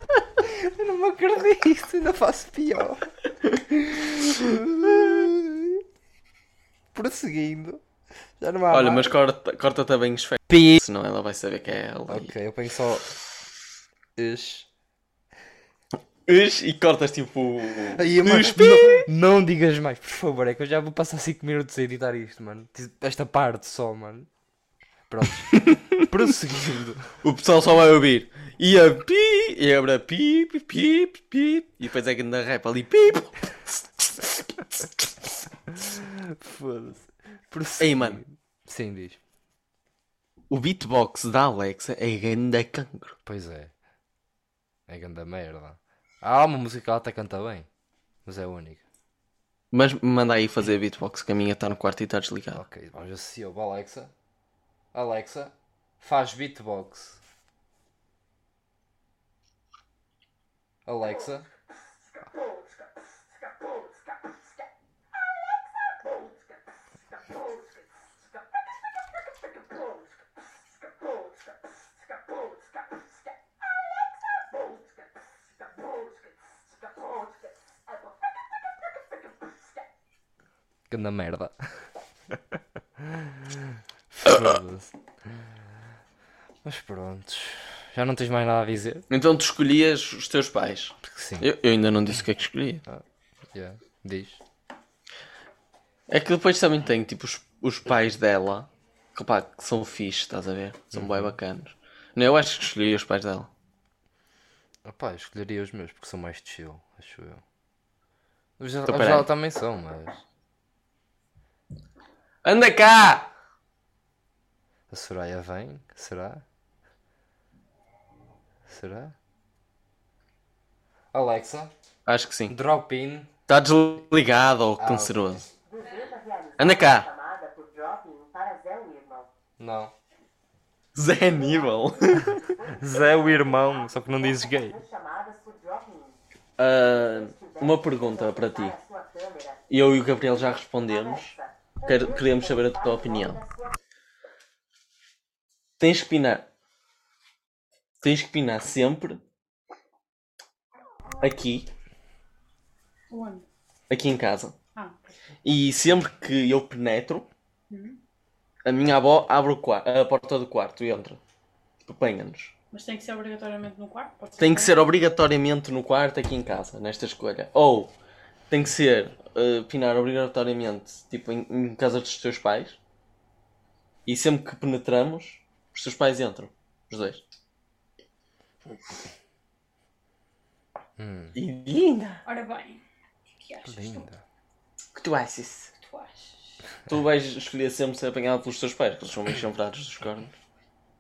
Eu não me acredito. Ainda faço pior. Prosseguindo. Já não há Olha, mais. mas corta, corta também os feitos. Senão ela vai saber que é ela. Ok, eu ponho só. Ish. E cortas tipo. Aí, mano, não, não digas mais, por favor, é que eu já vou passar 5 minutos a editar isto, mano. Esta parte só, mano. Pronto. [laughs] Prosseguindo. O pessoal só vai ouvir. E a pi, e abre a pi, pi, pi, pi, e depois é que anda rap ali, pi. Foda-se. Ei, mano. Sim, diz. O beatbox da Alexa é ganda cancro. Pois é. É grande merda. Há uma música que ela até canta bem. Mas é a única. Mas manda aí fazer beatbox, que a minha está no quarto e está desligada. Ok, vamos assistir ao Alexa. Alexa, faz beatbox. Alexa. Ganda merda. [laughs] Foda-se. Mas pronto. Já não tens mais nada a dizer? Então tu escolhias os teus pais. Porque sim. Eu, eu ainda não disse o que é que escolhi. Yeah. Diz. É que depois também tem tipo os, os pais dela que, pá, que são fixe, estás a ver? São bem bacanas. Não, eu acho que escolhi os pais dela. Opá, eu escolheria os meus porque são mais chill, acho eu. Os, Então, os dela também são, mas. Anda cá! A Soraya vem? Será? Será? Alexa, Acho que sim. drop in. Está desligado, ó Ah, canceroso. Anda cá! Não. Zé Nível. [laughs] Zé o irmão, só que não dizes gay. Ah, uma pergunta para ti. Eu e o Gabriel já respondemos. Queremos saber a tua opinião. Tens que pinar. Tens que pinar sempre. Aqui. Onde? Aqui em casa. Ah, E sempre que eu penetro, a minha avó abre o a porta do quarto e entra. Tipo, apanha-nos. mas tem que ser obrigatoriamente no quarto? Tem que ser obrigatoriamente no quarto aqui em casa, nesta escolha. Ou tem que ser uh, pinar obrigatoriamente tipo em, em casa dos teus pais. E sempre que penetramos, os teus pais entram. Os dois. E linda! Ora bem, o que achas? Linda. O que tu achas? Tu, tu achas? Tu vais escolher sempre ser apanhado pelos teus pais, que eles são meio champrados dos cornos.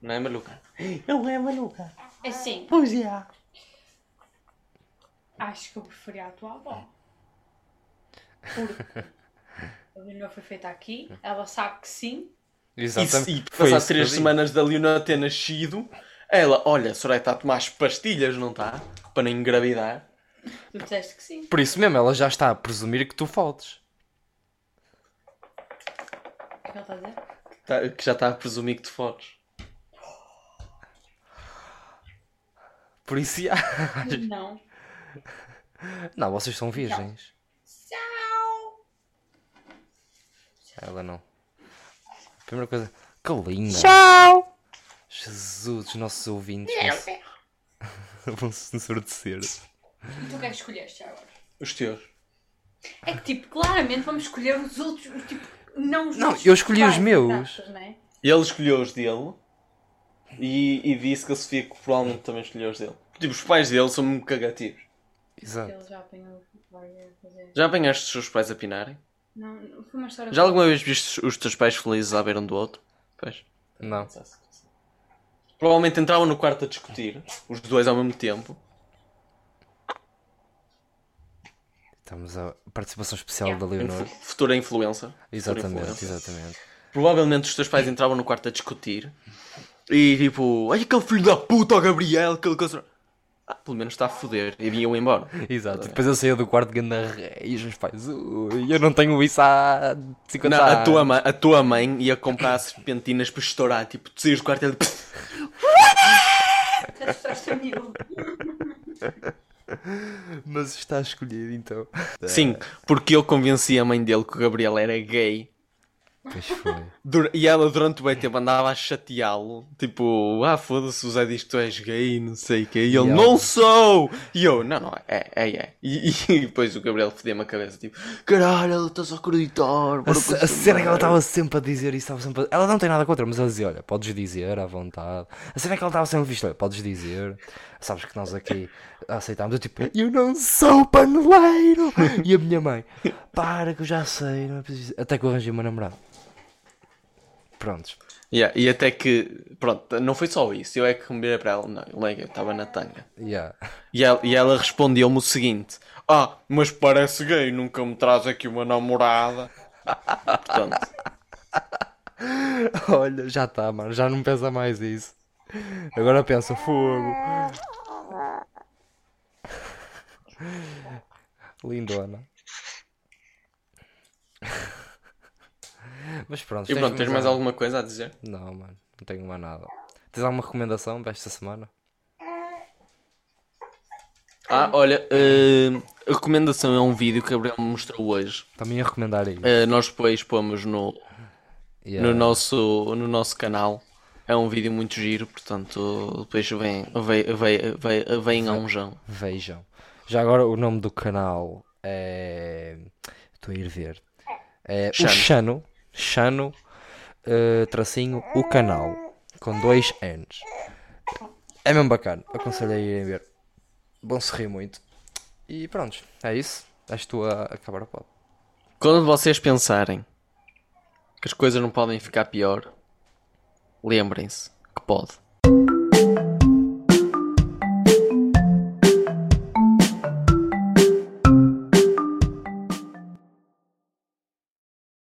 Não é maluca? Não é maluca. É sim, Pois é. acho que eu preferia a tua avó. Porque [laughs] A Leonor foi feita aqui, ela sabe que sim. E, Exatamente. e Foi passar três semanas da Leonor ter nascido, ela, olha, a Soraya está a tomar as pastilhas, não está? Para não engravidar. Tu disseste que sim. Por isso mesmo, ela já está a presumir que tu faltes. O que é que ela está a dizer? Tá- que já está a presumir que tu fodes. Por isso, [laughs] já. Não. Não, vocês são virgens. Tchau! Ela não. Primeira coisa. Que linda. Tchau! Jesus, os nossos ouvintes vão se, vão [laughs] se ensurdecer. E tu o que é que escolheste já agora? Os teus. É que, tipo, claramente vamos escolher os outros, os, tipo, não os Não, eu escolhi os pais, meus. graças, não é? Ele escolheu os dele e, e disse que a Sofia que provavelmente também escolheu os dele. Tipo, os pais dele são muito cagativos. Exato. Ele já apanhou. Já apanhaste os seus pais a pinarem? Não, foi uma história. Já alguma vez viste os teus pais felizes à beira um do outro? Pois. Não. Provavelmente entravam no quarto a discutir, os dois ao mesmo tempo. Estamos a participação especial Yeah. da Leonor. Futura influencer. Futura Exatamente, influencer. exatamente. Provavelmente os teus pais entravam no quarto a discutir e tipo, ai aquele filho da puta, o Gabriel, aquele coisa. Ah, pelo menos está a foder. E vinham embora. Exato. Depois eu saía do quarto de ganda ré e os meus pais, "Ui, eu não tenho isso há 50 Não, a, anos. tua mãe, a tua mãe ia comprar serpentinas para estourar. Tipo, tu saías do quarto e ele. A. Mas está escolhido então. Sim, porque eu convenci a mãe dele que o Gabriel era gay. Pois foi. E ela durante o bem tempo andava a chateá-lo. Tipo, ah, foda-se, o Zé diz que tu és gay, não sei o quê. E ele, ela- não sou! E eu, não, não, é, é, é. E, e [laughs] depois o Gabriel fodia-me a cabeça, tipo, caralho, ela está-se a acreditar. A, a cena é que ela estava sempre a dizer isso, estava sempre a... Ela não tem nada contra, mas ela dizia, olha, podes dizer à vontade. A cena é que ela estava sempre visto, olha, podes dizer. Sabes que nós aqui aceitámos, eu tipo, eu não sou paneleiro! E a minha mãe, para que eu já sei, não é preciso dizer. Até que eu arranjei uma namorada. Prontos. Yeah, e até que, pronto, não foi só isso. Eu é que me virei para ela, não, eu estava na tanga. Yeah. E ela, e ela respondeu-me o seguinte: Ah, mas parece gay, nunca me traz aqui uma namorada. Portanto, [laughs] Olha, já está, mano, já não pensa mais isso. Agora pensa, fogo. [laughs] Lindona. [laughs] Mas pronto, e pronto, tens mais al- alguma coisa a dizer? Não, mano, não tenho mais nada. Tens alguma recomendação para esta semana? Ah, olha, eh, a recomendação é um vídeo que o Gabriel me mostrou hoje. Também a recomendar aí. Eh, nós depois pomos no, Yeah. no, nosso, no nosso canal. É um vídeo muito giro, portanto, depois vem, vem, vem, vem, vem a um jão. Vejam. Já agora o nome do canal é. Estou a ir ver. É Xano. o Xano. Xano. eh, tracinho o canal. Com dois N's. É mesmo bacana. Aconselho a irem ver. Vão se rir muito. E pronto. É isso. És tu a acabar o pod. Quando vocês pensarem que as coisas não podem ficar pior, lembrem-se que pode.